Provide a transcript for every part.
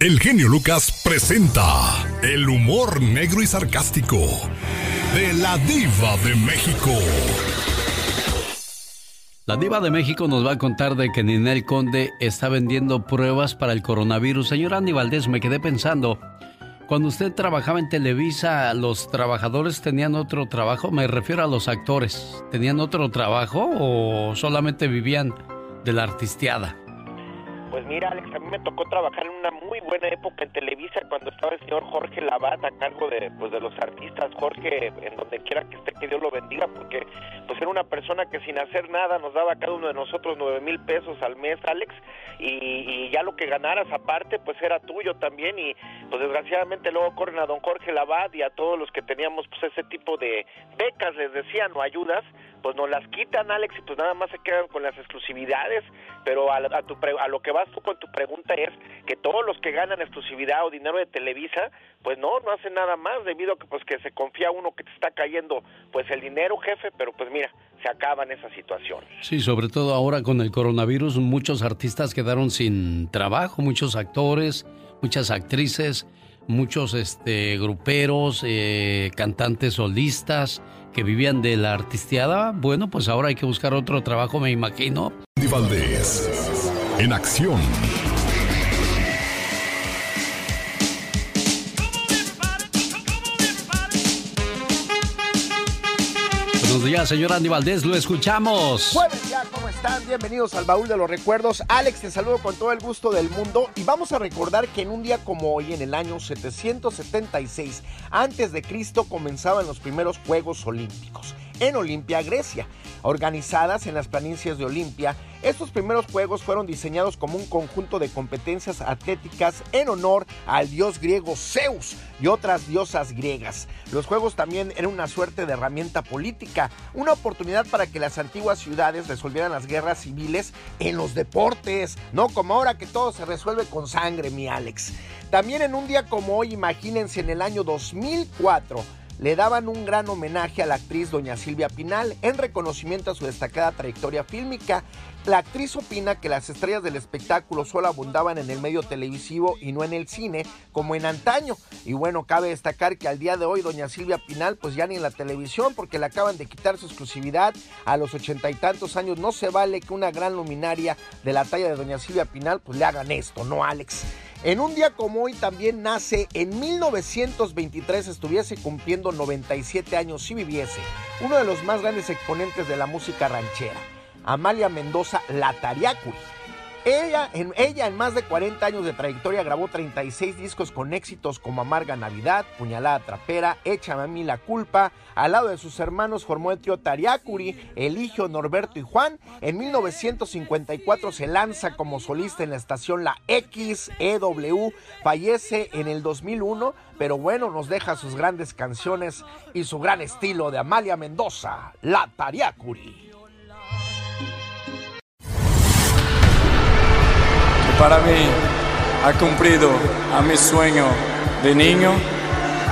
El genio Lucas presenta el humor negro y sarcástico de la diva de México. La diva de México nos va a contar de que Ninel Conde está vendiendo pruebas para el coronavirus. Señor Andy Valdés, me quedé pensando, cuando usted trabajaba en Televisa, ¿los trabajadores tenían otro trabajo? Me refiero a los actores. ¿Tenían otro trabajo o solamente vivían de la artisteada? Pues mira, Alex, a mí me tocó trabajar en una muy buena época en Televisa cuando estaba el señor Jorge Labat a cargo de, pues, de los artistas. Jorge, en donde quiera que esté, que Dios lo bendiga, porque pues era una persona que sin hacer nada nos daba a cada uno de nosotros nueve mil pesos al mes, Alex, y, ya lo que ganaras aparte, pues era tuyo también. Y pues desgraciadamente luego corren a don Jorge Labat y a todos los que teníamos pues ese tipo de becas, les decían, o ayudas, pues nos las quitan, Alex, y pues nada más se quedan con las exclusividades, pero a, tu a lo que vas tú con tu pregunta es que todos los que ganan exclusividad o dinero de Televisa, pues no, no hacen nada más, debido a que pues que se confía uno que te está cayendo pues el dinero, jefe, pero pues mira, se acaban esas situaciones. Sí, sobre todo ahora con el coronavirus, muchos artistas quedaron sin trabajo, muchos actores, muchas actrices, muchos este gruperos, eh, cantantes solistas, que vivían de la artisteada, bueno, pues ahora hay que buscar otro trabajo, me imagino. En acción. Buenos días, señor Andy Valdés, lo escuchamos. Buenos días, ¿cómo están? Bienvenidos al baúl de los recuerdos. Alex, te saludo con todo el gusto del mundo y vamos a recordar que en un día como hoy, en el año 776 antes de Cristo, comenzaban los primeros Juegos Olímpicos en Olimpia, Grecia. Organizadas en las planicies de Olimpia, estos primeros juegos fueron diseñados como un conjunto de competencias atléticas en honor al dios griego Zeus y otras diosas griegas. Los juegos también eran una suerte de herramienta política, una oportunidad para que las antiguas ciudades resolvieran las guerras civiles en los deportes, no como ahora que todo se resuelve con sangre, mi Alex. También en un día como hoy, imagínense en el año 2004, le daban un gran homenaje a la actriz doña Silvia Pinal en reconocimiento a su destacada trayectoria fílmica. La actriz opina que las estrellas del espectáculo solo abundaban en el medio televisivo y no en el cine como en antaño. Y bueno, cabe destacar que al día de hoy doña Silvia Pinal pues ya ni en la televisión porque le acaban de quitar su exclusividad a los ochenta y tantos años. No se vale que una gran luminaria de la talla de doña Silvia Pinal pues le hagan esto, ¿no Alex? En un día como hoy también nace, en 1923 estuviese cumpliendo 97 años si viviese, uno de los más grandes exponentes de la música ranchera, Amalia Mendoza Latariacui. Ella en, ella en más de 40 años de trayectoria grabó 36 discos con éxitos como Amarga Navidad, Puñalada Trapera, Échame a mí la culpa. Al lado de sus hermanos formó el trío Tariacuri, Eligio, Norberto y Juan. En 1954 se lanza como solista en la estación La XEW. Fallece en el 2001, pero bueno, nos deja sus grandes canciones y su gran estilo de Amalia Mendoza, La Tariacuri. Para mí ha cumplido a mi sueño de niño,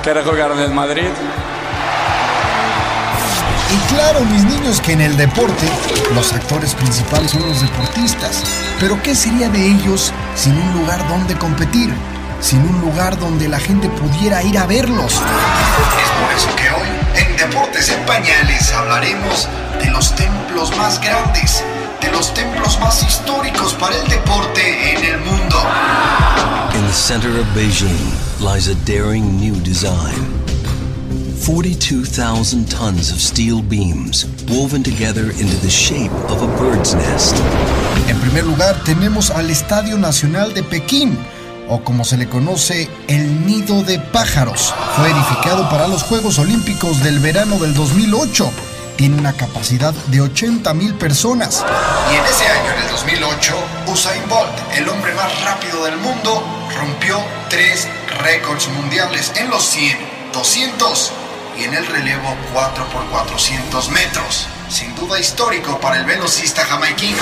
que era jugar en el Madrid. Y claro, mis niños, que en el deporte los actores principales son los deportistas. Pero ¿qué sería de ellos sin un lugar donde competir? Sin un lugar donde la gente pudiera ir a verlos. Es por eso que hoy, en Deportes en hablaremos de los templos más grandes de los templos más históricos para el deporte en el mundo. In the center of Beijing lies a daring new design. 42,000 tons of steel beams woven together into the shape of a bird's nest. En primer lugar, tenemos al Estadio Nacional de Pekín, o como se le conoce, el Nido de Pájaros. Fue edificado para los Juegos Olímpicos del verano del 2008 tiene una capacidad de 80 mil personas. Y en ese año, en el 2008, Usain Bolt, el hombre más rápido del mundo, rompió tres récords mundiales en los 100, 200 y en el relevo 4x400 metros. Sin duda histórico para el velocista jamaiquino.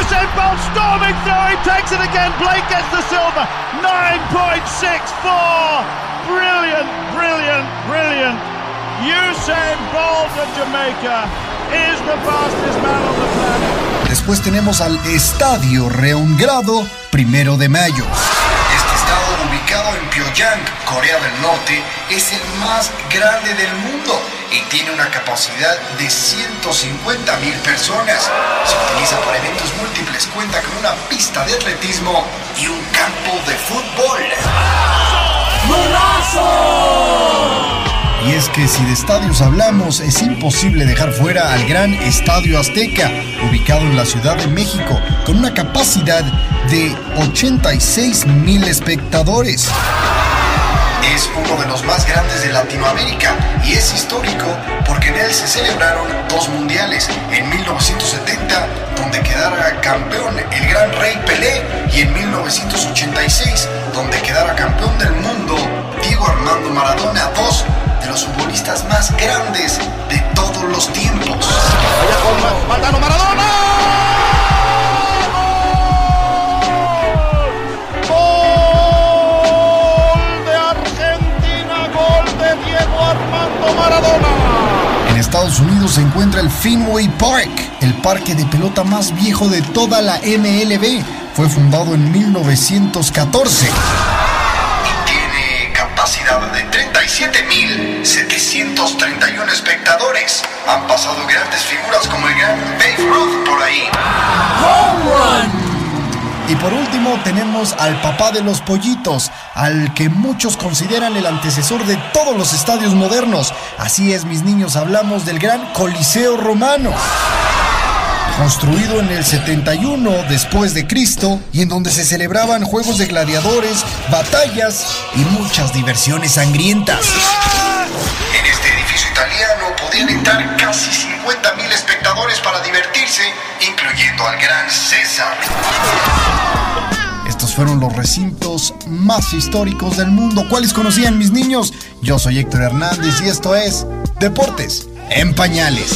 Usain Bolt storming through, he takes it again. Blake gets the silver. 9.64. Brilliant, brilliant, brilliant. Usain Bolt of Jamaica is the fastest man on the planet. Después tenemos al Estadio Reungrado, primero de mayo. Este estadio ubicado en Pyongyang, Corea del Norte, es el más grande del mundo y tiene una capacidad de 150 mil personas. Se utiliza para eventos múltiples, cuenta con una pista de atletismo y un campo de fútbol. Y es que si de estadios hablamos, es imposible dejar fuera al gran Estadio Azteca, ubicado en la Ciudad de México, con una capacidad de 86 mil espectadores. Es uno de los más grandes de Latinoamérica y es histórico porque en él se celebraron dos mundiales, en 1970, donde quedara campeón el gran rey Pelé, y en 1986, donde quedara campeón del mundo Diego Armando Maradona, dos los futbolistas más grandes de todos los tiempos. Maradona! En Estados Unidos se encuentra el Fenway Park, el parque de pelota más viejo de toda la MLB. Fue fundado en 1914 y tiene capacidad de 37.731 espectadores. Han pasado grandes figuras como el gran Babe Ruth por ahí. ¡Home run! Y por último tenemos al papá de los pollitos, al que muchos consideran el antecesor de todos los estadios modernos. Así es, mis niños, hablamos del gran Coliseo Romano. Construido en el 71 después de Cristo y en donde se celebraban juegos de gladiadores, batallas y muchas diversiones sangrientas. En este edificio italiano podían entrar casi 50 mil espectadores para divertirse, incluyendo al gran César. Estos fueron los recintos más históricos del mundo. ¿Cuáles conocían mis niños? Yo soy Héctor Hernández y esto es Deportes en Pañales.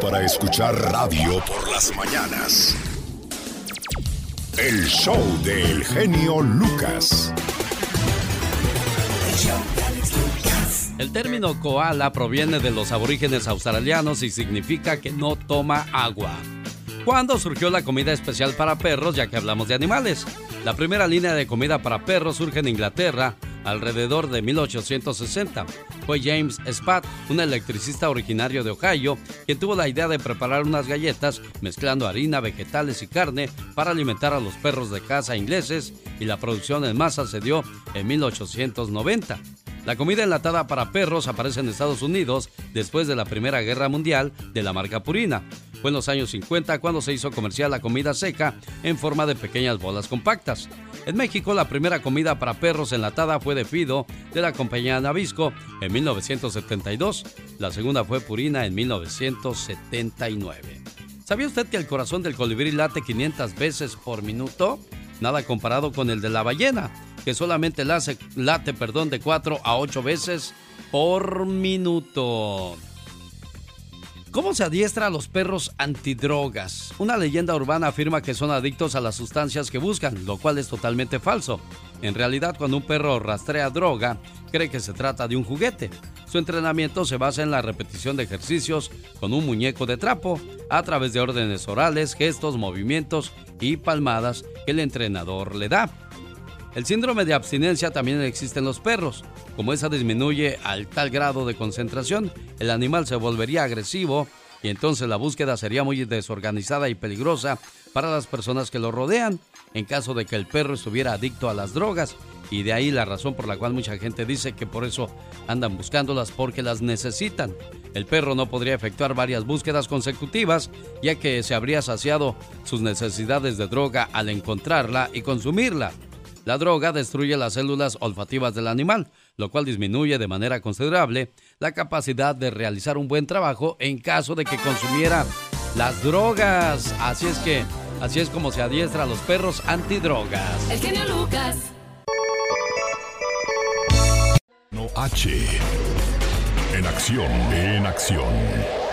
Para escuchar radio por las mañanas. El show del genio Lucas. El término koala proviene de los aborígenes australianos y significa que no toma agua. ¿Cuándo surgió la comida especial para perros, ya que hablamos de animales? La primera línea de comida para perros surge en Inglaterra alrededor de 1860. Fue James Spath, un electricista originario de Ohio, quien tuvo la idea de preparar unas galletas mezclando harina, vegetales y carne para alimentar a los perros de caza ingleses y la producción en masa se dio en 1890. La comida enlatada para perros aparece en Estados Unidos después de la Primera Guerra Mundial de la marca Purina. Fue en los años 50 cuando se hizo comercial la comida seca en forma de pequeñas bolas compactas. En México, la primera comida para perros enlatada fue de Fido de la compañía Navisco en 1972. La segunda fue Purina en 1979. ¿Sabía usted que el corazón del colibrí late 500 veces por minuto? Nada comparado con el de la ballena, que solamente late, late perdón, de 4 a 8 veces por minuto. ¿Cómo se adiestra a los perros antidrogas? Una leyenda urbana afirma que son adictos a las sustancias que buscan, lo cual es totalmente falso. En realidad, cuando un perro rastrea droga, cree que se trata de un juguete. Su entrenamiento se basa en la repetición de ejercicios con un muñeco de trapo a través de órdenes orales, gestos, movimientos y palmadas que el entrenador le da. El síndrome de abstinencia también existe en los perros. Como esa disminuye al tal grado de concentración, el animal se volvería agresivo y entonces la búsqueda sería muy desorganizada y peligrosa para las personas que lo rodean en caso de que el perro estuviera adicto a las drogas. Y de ahí la razón por la cual mucha gente dice que por eso andan buscándolas porque las necesitan. El perro no podría efectuar varias búsquedas consecutivas ya que se habría saciado sus necesidades de droga al encontrarla y consumirla. La droga destruye las células olfativas del animal, lo cual disminuye de manera considerable la capacidad de realizar un buen trabajo en caso de que consumiera las drogas. Así es que, así es como se adiestra a los perros antidrogas. El genio Lucas. No H. En acción, en acción.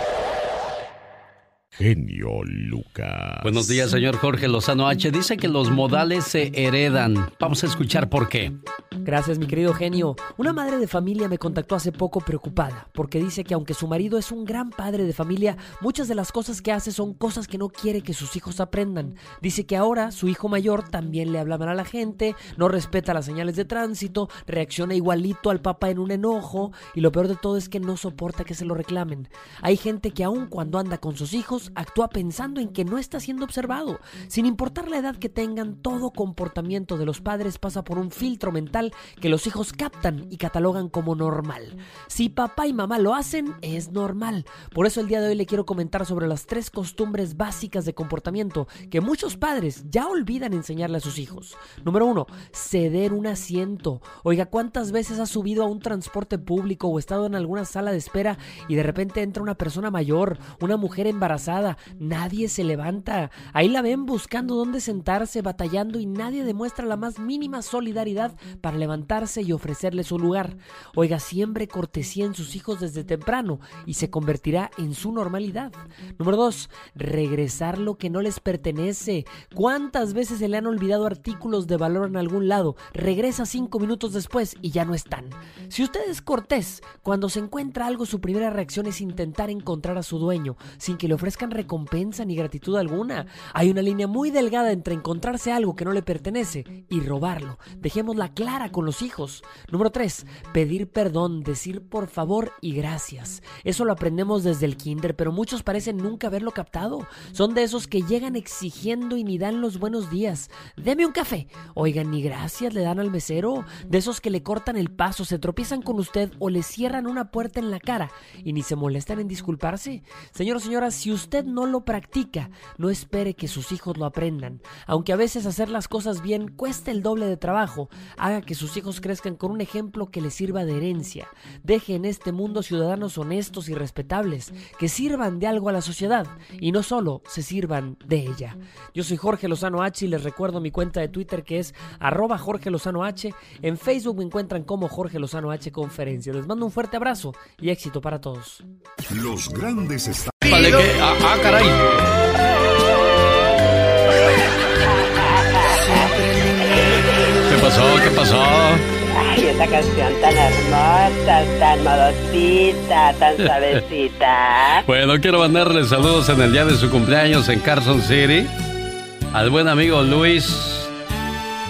Genio Lucas. Buenos días, señor Jorge Lozano H. Dice que los modales se heredan. Vamos a escuchar por qué. Gracias, mi querido genio. Una madre de familia me contactó hace poco preocupada, porque dice que aunque su marido es un gran padre de familia, muchas de las cosas que hace son cosas que no quiere que sus hijos aprendan. Dice que ahora su hijo mayor también le habla mal a la gente, no respeta las señales de tránsito, reacciona igualito al papá en un enojo, y lo peor de todo es que no soporta que se lo reclamen. Hay gente que aun cuando anda con sus hijos, actúa pensando en que no está siendo observado. Sin importar la edad que tengan, todo comportamiento de los padres pasa por un filtro mental que los hijos captan y catalogan como normal. Si papá y mamá lo hacen, es normal. Por eso el día de hoy le quiero comentar sobre las tres costumbres básicas de comportamiento que muchos padres ya olvidan enseñarle a sus hijos. Número uno, ceder un asiento. Oiga, ¿cuántas veces has subido a un transporte público o estado en alguna sala de espera y de repente entra una persona mayor, una mujer embarazada? Nadie se levanta. Ahí la ven buscando dónde sentarse, batallando y nadie demuestra la más mínima solidaridad para levantarse y ofrecerle su lugar. Oiga, siempre cortesía en sus hijos desde temprano y se convertirá en su normalidad. Número dos, regresar lo que no les pertenece. ¿Cuántas veces se le han olvidado artículos de valor en algún lado? Regresa cinco minutos después y ya no están. Si usted es cortés, cuando se encuentra algo, su primera reacción es intentar encontrar a su dueño sin que le ofrezca recompensa ni gratitud alguna. Hay una línea muy delgada entre encontrarse algo que no le pertenece y robarlo. Dejémosla clara con los hijos. Número 3. Pedir perdón, decir por favor y gracias. Eso lo aprendemos desde el kinder, pero muchos parecen nunca haberlo captado. Son de esos que llegan exigiendo y ni dan los buenos días. Deme un café. Oigan, ni gracias le dan al mesero. De esos que le cortan el paso, se tropiezan con usted o le cierran una puerta en la cara y ni se molestan en disculparse. Señor o señora, si usted usted no lo practica, no espere que sus hijos lo aprendan. Aunque a veces hacer las cosas bien cueste el doble de trabajo, haga que sus hijos crezcan con un ejemplo que les sirva de herencia. Deje en este mundo ciudadanos honestos y respetables, que sirvan de algo a la sociedad y no solo se sirvan de ella. Yo soy Jorge Lozano H y les recuerdo mi cuenta de Twitter que es arroba Jorge Lozano H. En Facebook me encuentran como Jorge Lozano H Conferencia. Les mando un fuerte abrazo y éxito para todos. Los grandes están... Ah, ah, caray. ¿Qué pasó? ¿Qué pasó? Ay, esa canción tan hermosa, tan modosita, tan suavecita. bueno, quiero mandarle saludos en el día de su cumpleaños en Carson City. Al buen amigo Luis.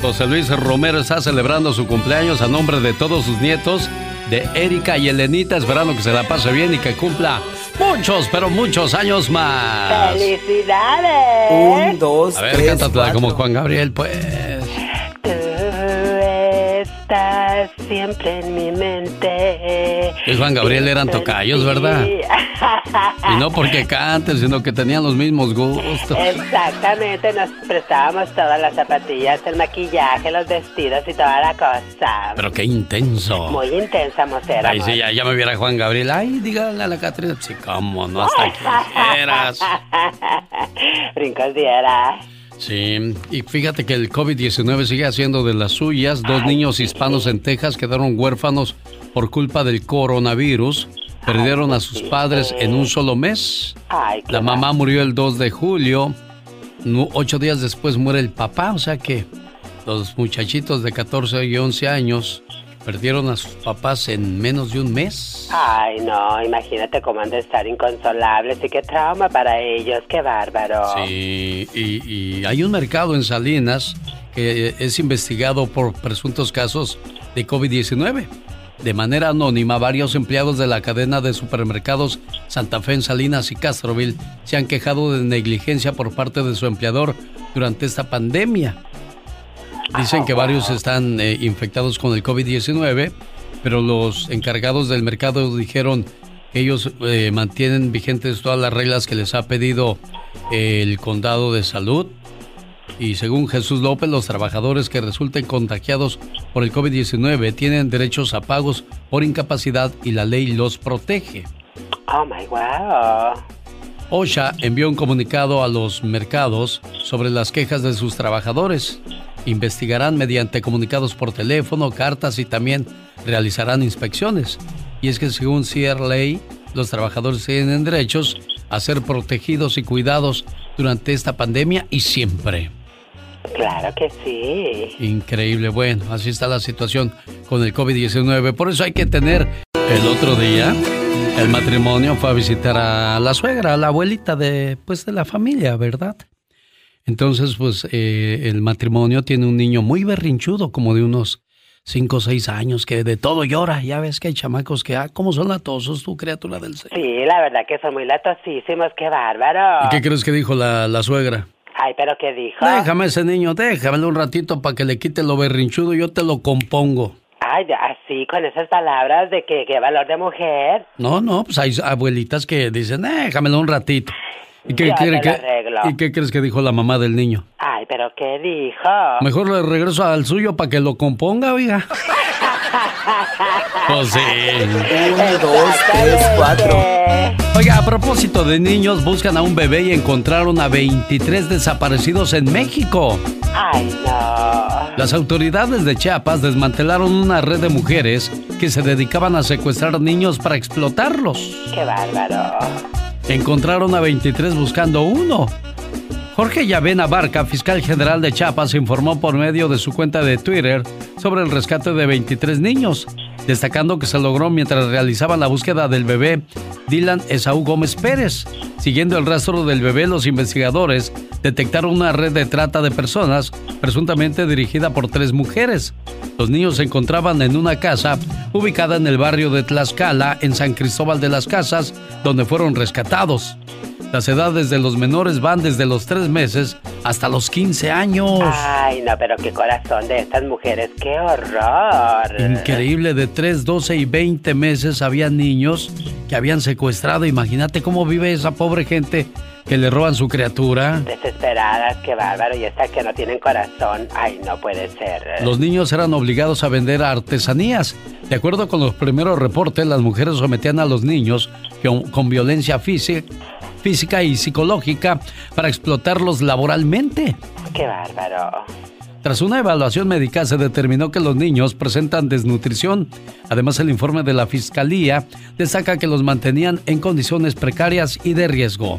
José Luis Romero está celebrando su cumpleaños a nombre de todos sus nietos, de Erika y Elenita, esperando que se la pase bien y que cumpla muchos, pero muchos años más. ¡Felicidades! Un, dos, A ver, cántatela como Juan Gabriel, pues. Estás siempre en mi mente. Y Juan Gabriel eran tocayos, ¿verdad? Y no porque canten, sino que tenían los mismos gustos. Exactamente, nos prestábamos todas las zapatillas, el maquillaje, los vestidos y toda la cosa. Pero qué intenso. Muy intensa, mocera. Ay, sí, ya, ya me viera Juan Gabriel. Ay, dígale a la Catrina. Sí, cómo, no, hasta que quieras. Brincos dieras. Sí, y fíjate que el COVID-19 sigue haciendo de las suyas. Dos niños hispanos en Texas quedaron huérfanos por culpa del coronavirus. Perdieron a sus padres en un solo mes. La mamá murió el 2 de julio. Ocho días después muere el papá. O sea que los muchachitos de 14 y 11 años perdieron a sus papás en menos de un mes. Ay, no, imagínate cómo han de estar inconsolables y qué trauma para ellos, qué bárbaro. Sí, y, y hay un mercado en Salinas que es investigado por presuntos casos de COVID-19. De manera anónima, varios empleados de la cadena de supermercados Santa Fe en Salinas y Castroville se han quejado de negligencia por parte de su empleador durante esta pandemia. Dicen que varios están eh, infectados con el COVID-19, pero los encargados del mercado dijeron que ellos eh, mantienen vigentes todas las reglas que les ha pedido el condado de salud. Y según Jesús López, los trabajadores que resulten contagiados por el COVID-19 tienen derechos a pagos por incapacidad y la ley los protege. Oh my wow. OSHA envió un comunicado a los mercados sobre las quejas de sus trabajadores. Investigarán mediante comunicados por teléfono, cartas y también realizarán inspecciones. Y es que según CRLA, los trabajadores tienen derechos a ser protegidos y cuidados durante esta pandemia y siempre. Claro que sí. Increíble. Bueno, así está la situación con el COVID-19. Por eso hay que tener el otro día. El matrimonio fue a visitar a la suegra, a la abuelita de, pues, de la familia, ¿verdad? Entonces, pues, eh, el matrimonio tiene un niño muy berrinchudo, como de unos 5 o 6 años, que de todo llora. Ya ves que hay chamacos que, ah, ¿cómo son latosos tu criatura del Señor? Sí, la verdad que son muy latosísimos, qué bárbaro. ¿Y qué crees que dijo la, la suegra? Ay, pero ¿qué dijo? Déjame ese niño, déjame un ratito para que le quite lo berrinchudo, yo te lo compongo. Ay, así, con esas palabras de que, qué valor de mujer. No, no, pues hay abuelitas que dicen, déjamelo un ratito. ¿Y qué, quiere que, ¿Y qué crees que dijo la mamá del niño? Ay, pero ¿qué dijo? Mejor le regreso al suyo para que lo componga, oiga. pues sí. Uno, dos, tres, cuatro. Oiga, a propósito de niños, buscan a un bebé y encontraron a 23 desaparecidos en México. Ay, no. Las autoridades de Chiapas desmantelaron una red de mujeres que se dedicaban a secuestrar niños para explotarlos. ¡Qué bárbaro! Encontraron a 23 buscando uno. Jorge Llavena Barca, fiscal general de Chiapas, informó por medio de su cuenta de Twitter sobre el rescate de 23 niños, destacando que se logró mientras realizaban la búsqueda del bebé Dylan Esaú Gómez Pérez. Siguiendo el rastro del bebé, los investigadores detectaron una red de trata de personas, presuntamente dirigida por tres mujeres. Los niños se encontraban en una casa ubicada en el barrio de Tlaxcala, en San Cristóbal de las Casas, donde fueron rescatados. Las edades de los menores van desde los 3 meses hasta los 15 años. Ay, no, pero qué corazón de estas mujeres, qué horror. Increíble, de 3, 12 y 20 meses había niños que habían secuestrado. Imagínate cómo vive esa pobre gente que le roban su criatura. Desesperadas, qué bárbaro. Y estas que no tienen corazón, ay, no puede ser. Los niños eran obligados a vender artesanías. De acuerdo con los primeros reportes, las mujeres sometían a los niños con, con violencia física física y psicológica para explotarlos laboralmente. ¡Qué bárbaro! Tras una evaluación médica se determinó que los niños presentan desnutrición. Además, el informe de la Fiscalía destaca que los mantenían en condiciones precarias y de riesgo.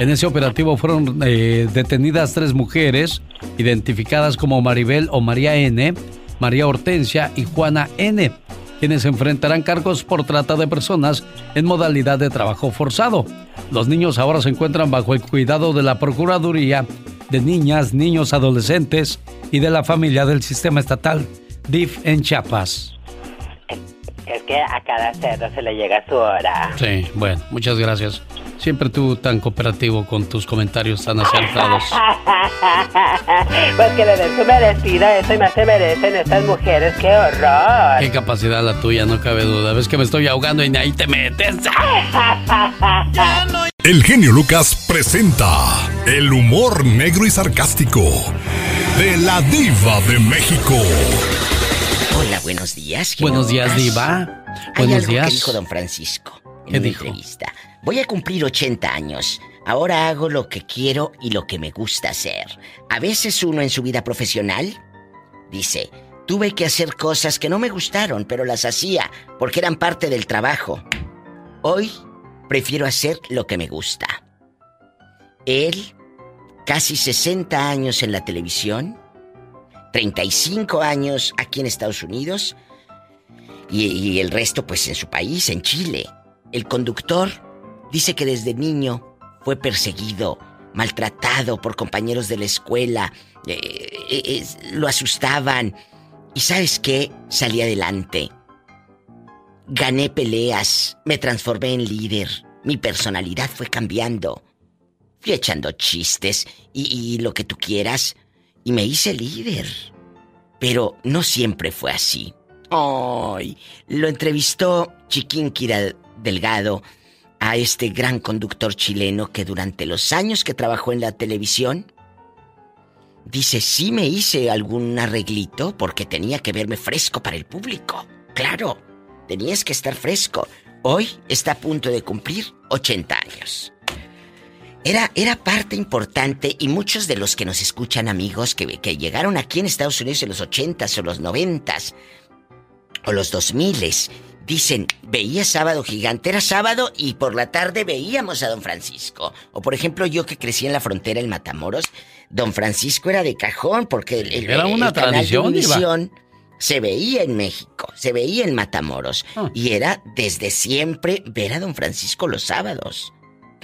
En ese operativo fueron eh, detenidas tres mujeres, identificadas como Maribel o María N., María Hortensia y Juana N., quienes enfrentarán cargos por trata de personas en modalidad de trabajo forzado. Los niños ahora se encuentran bajo el cuidado de la Procuraduría de Niñas, Niños, Adolescentes y de la familia del sistema estatal DIF en Chiapas. Es que a cada cerdo se le llega su hora. Sí, bueno, muchas gracias. Siempre tú tan cooperativo con tus comentarios tan acertados. pues que le den su merecido, eso y más se merecen estas mujeres, qué horror. Qué capacidad la tuya, no cabe duda. Ves que me estoy ahogando y ahí te metes. El genio Lucas presenta el humor negro y sarcástico de la diva de México. Hola, buenos días. Buenos días, diva. Buenos días. dijo don Francisco en una entrevista. Voy a cumplir 80 años. Ahora hago lo que quiero y lo que me gusta hacer. A veces uno en su vida profesional dice, tuve que hacer cosas que no me gustaron, pero las hacía porque eran parte del trabajo. Hoy prefiero hacer lo que me gusta. Él, casi 60 años en la televisión, 35 años aquí en Estados Unidos y, el resto pues en su país, en Chile. El conductor dice que desde niño fue perseguido, maltratado por compañeros de la escuela, eh, eh, lo asustaban. ¿Y sabes qué? Salí adelante. Gané peleas, me transformé en líder, mi personalidad fue cambiando. Fui echando chistes y, lo que tú quieras, y me hice líder. Pero no siempre fue así. Ay, lo entrevistó Chiquinquira Delgado a este gran conductor chileno que durante los años que trabajó en la televisión, dice, sí me hice algún arreglito porque tenía que verme fresco para el público. Claro, tenías que estar fresco. Hoy está a punto de cumplir 80 años. Era, era parte importante y muchos de los que nos escuchan amigos que, que llegaron aquí en Estados Unidos en los 80s o los 90s o los 2000s dicen, veía sábado gigante, era sábado y por la tarde veíamos a don Francisco. O por ejemplo, yo que crecí en la frontera en Matamoros, don Francisco era de cajón porque el, el- Era una el de tradición. Univisión se veía en México, se veía en Matamoros. Ah. Y era desde siempre ver a don Francisco los sábados.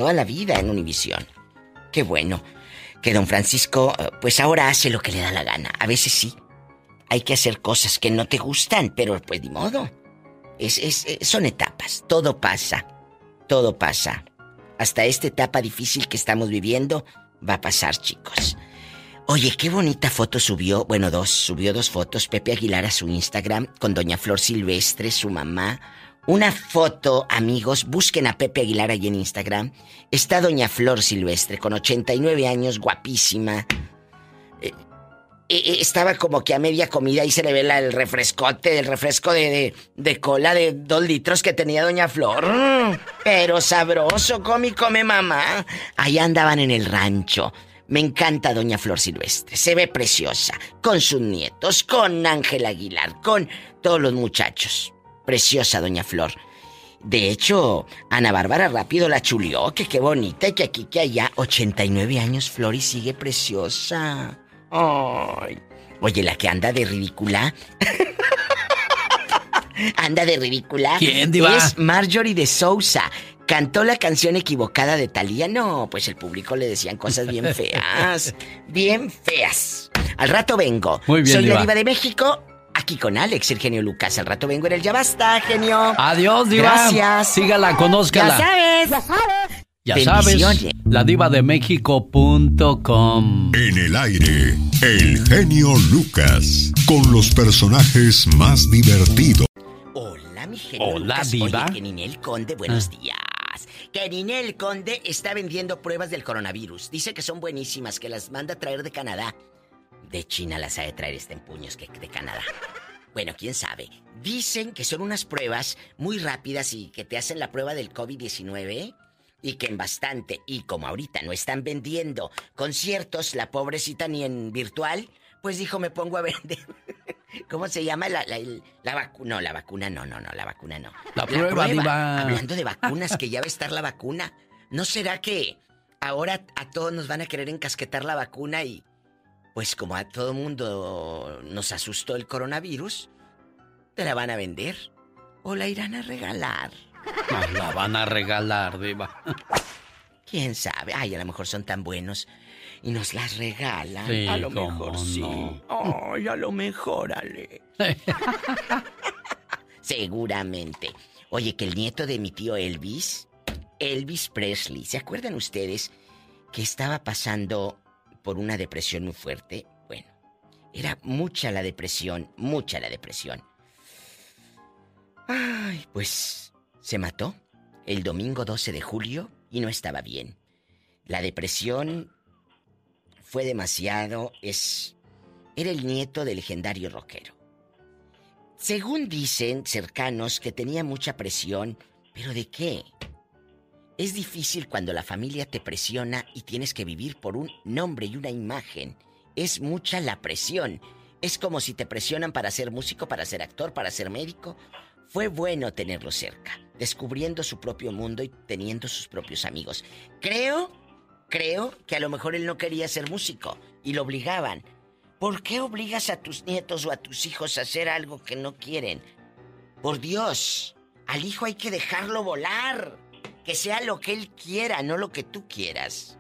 Toda la vida en Univisión. Qué bueno que don Francisco, eh, pues ahora hace lo que le da la gana. A veces sí. Hay que hacer cosas que no te gustan, pero pues ni modo. Es, es- es- son etapas. Todo pasa. Todo pasa. Hasta esta etapa difícil que estamos viviendo va a pasar, chicos. Oye, qué bonita foto subió, bueno, dos, subió dos fotos Pepe Aguilar a su Instagram con doña Flor Silvestre, su mamá. Una foto, amigos, busquen a Pepe Aguilar ahí en Instagram. Está doña Flor Silvestre con 89 años, guapísima. Eh, eh, estaba como que a media comida y se le ve la- el refrescote, el refresco de, de, cola de dos litros que tenía doña Flor. Pero sabroso, come y come mamá. Ahí andaban en el rancho. Me encanta doña Flor Silvestre. Se ve preciosa. Con sus nietos, con Ángel Aguilar, con todos los muchachos. Preciosa doña Flor. De hecho, Ana Bárbara rápido la chulió, que qué bonita, y que aquí, que allá. 89 años, Flor, y sigue preciosa. Ay. Oye, la que anda de ridícula. anda de ridícula. ¿Quién, diva? Es Marjorie de Sousa. Cantó la canción equivocada de Talía. No, pues el público le decían cosas bien feas. bien feas. Al rato vengo. Muy bien, Soy la diva. diva de México. Aquí con Alex, el genio Lucas. Al rato vengo en el Ya Basta, genio. Adiós, Diva. Gracias. Sígala, conózcala. Ya sabes. Ya sabes. Ya sabes, Bendiciones. ladivademéxico.com. En el aire, el genio Lucas, con los personajes más divertidos. Hola, mi genio Hola, Lucas. diva. Oye, que Ninel Conde, buenos Ah. días. Que Ninel Conde está vendiendo pruebas del coronavirus. Dice que son buenísimas, que las manda a traer de Canadá. De China las ha de traer este en puños que de Canadá. Bueno, quién sabe. Dicen que son unas pruebas muy rápidas y que te hacen la prueba del COVID-19 y que en bastante. Y como ahorita no están vendiendo conciertos, la pobrecita ni en virtual, pues dijo, me pongo a vender. ¿Cómo se llama la, la, la vacuna? No, la vacuna no, no, no, la vacuna no. La prueba, diva. Hablando de vacunas, que ya va a estar la vacuna. ¿No será que ahora a todos nos van a querer encasquetar la vacuna y pues como a todo mundo nos asustó el coronavirus, te la van a vender o la irán a regalar? Nos la van a regalar, Diva. ¿Quién sabe? Ay, a lo mejor son tan buenos y nos las regalan. Sí, a lo mejor sí. Ay, a lo mejor, Ale. Seguramente. Oye, que el nieto de mi tío Elvis, Elvis Presley, ¿se acuerdan ustedes que estaba pasando por una depresión muy fuerte? Bueno, era mucha la depresión, mucha la depresión. Ay, pues se mató el domingo 12 de julio y no estaba bien. La depresión fue demasiado, es era el nieto del legendario rockero. Según dicen cercanos que tenía mucha presión, pero ¿de qué? Es difícil cuando la familia te presiona y tienes que vivir por un nombre y una imagen. Es mucha la presión. Es como si te presionan para ser músico, para ser actor, para ser médico. Fue bueno tenerlo cerca, descubriendo su propio mundo y teniendo sus propios amigos. Creo, creo que a lo mejor él no quería ser músico y lo obligaban. ¿Por qué obligas a tus nietos o a tus hijos a hacer algo que no quieren? Por Dios, al hijo hay que dejarlo volar. Que sea lo que él quiera, no lo que tú quieras.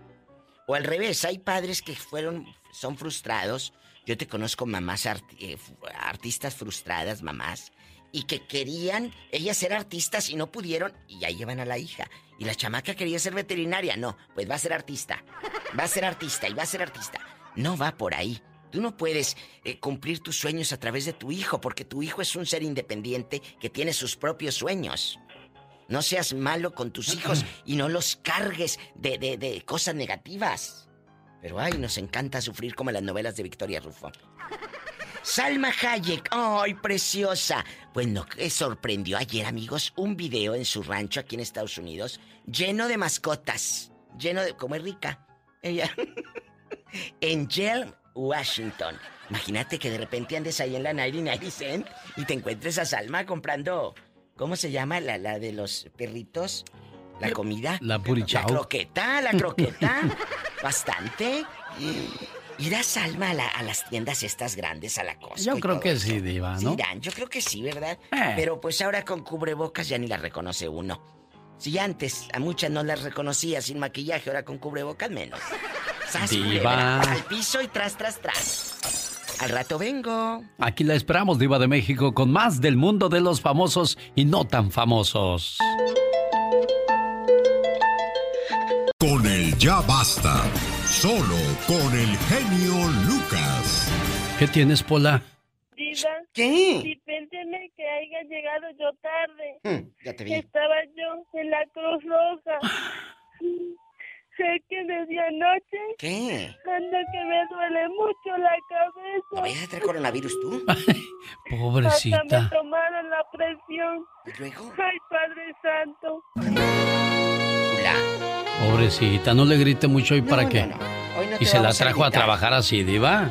O al revés, hay padres que fueron, son frustrados. Yo te conozco mamás eh, artistas frustradas, mamás, y que querían ellas ser artistas y no pudieron, y ya llevan a la hija. Y la chamaca quería ser veterinaria, no, pues va a ser artista. Va a ser artista y va a ser artista. No va por ahí. Tú no puedes eh, cumplir tus sueños a través de tu hijo, porque tu hijo es un ser independiente que tiene sus propios sueños. No seas malo con tus hijos y no los cargues de, de- de cosas negativas. Pero ay, nos encanta sufrir como en las novelas de Victoria Rufo. Salma Hayek, ay, preciosa. Bueno, que sorprendió ayer, amigos, un video en su rancho aquí en Estados Unidos, lleno de mascotas, lleno de... como es rica. Ella... en Yale, Washington. Imagínate que de repente andes ahí en la 99 Cent y te encuentres a Salma comprando ¿Cómo se llama la, la de los perritos? ¿La comida? La purichao. La croqueta, la croqueta. Bastante. ¿Irá Salma a, la- a las tiendas estas grandes, a la Costco Yo creo que eso? sí, Diva, Sí ¿no? irán, yo creo que sí, ¿verdad? Eh. Pero pues ahora con cubrebocas ya ni las reconoce uno. Si antes a muchas no las reconocía sin maquillaje, ahora con cubrebocas menos. Sas, Diva. culebra, Al piso y tras, tras, tras. Al rato vengo. Aquí la esperamos, Diva de México, con más del mundo de los famosos y no tan famosos. Con el ya basta. Solo con el genio Lucas. ¿Qué tienes, Pola? Diva, ¿Qué? dispénseme que haya llegado yo tarde. Mm, ya te vi. Estaba yo en la Cruz Roja. Sé que desde anoche ¿Qué? anda que me duele mucho la cabeza. ¿No vayas a traer coronavirus tú? Hasta me Pobrecita. tomaron la presión. ¿Y luego? Ay, Padre Santo. Pobrecita, no le grite mucho hoy para qué. Hoy no y te se la vamos a trajo a, gritar. trabajar así, Diva.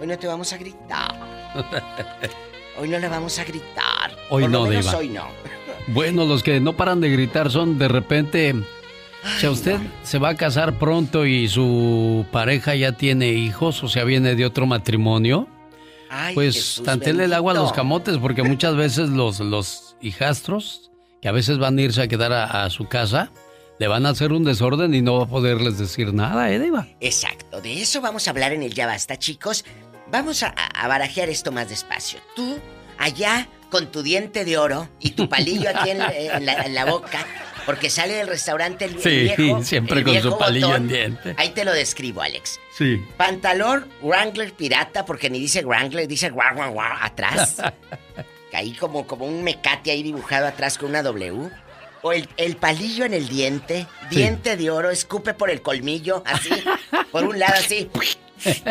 Hoy no te vamos a gritar. Hoy no le vamos a gritar. Hoy Por lo no, menos Diva. Hoy no. Bueno, los que no paran de gritar son de repente. Si a usted se va a casar pronto y su pareja ya tiene hijos, o sea, viene de otro matrimonio, Ay, pues Jesús tantele el agua a los camotes, porque muchas veces los, los hijastros, que a veces van a irse a quedar a, a su casa, le van a hacer un desorden y no va a poderles decir nada, ¿eh, Diva? Exacto, de eso vamos a hablar en el Ya Basta, chicos. Vamos a, a barajear esto más despacio. Tú, allá, con tu diente de oro y tu palillo aquí en, en la, en la boca, porque sale del restaurante el, el Sí, viejo. siempre el con viejo su palillo en diente. Ahí te lo describo, Alex. Sí. Pantalón Wrangler pirata, porque ni dice Wrangler, dice guau, guau, guau, atrás. Ahí como, como un mecate ahí dibujado atrás con una W. O el, el palillo en el diente, diente de oro, escupe por el colmillo, así, por un lado así,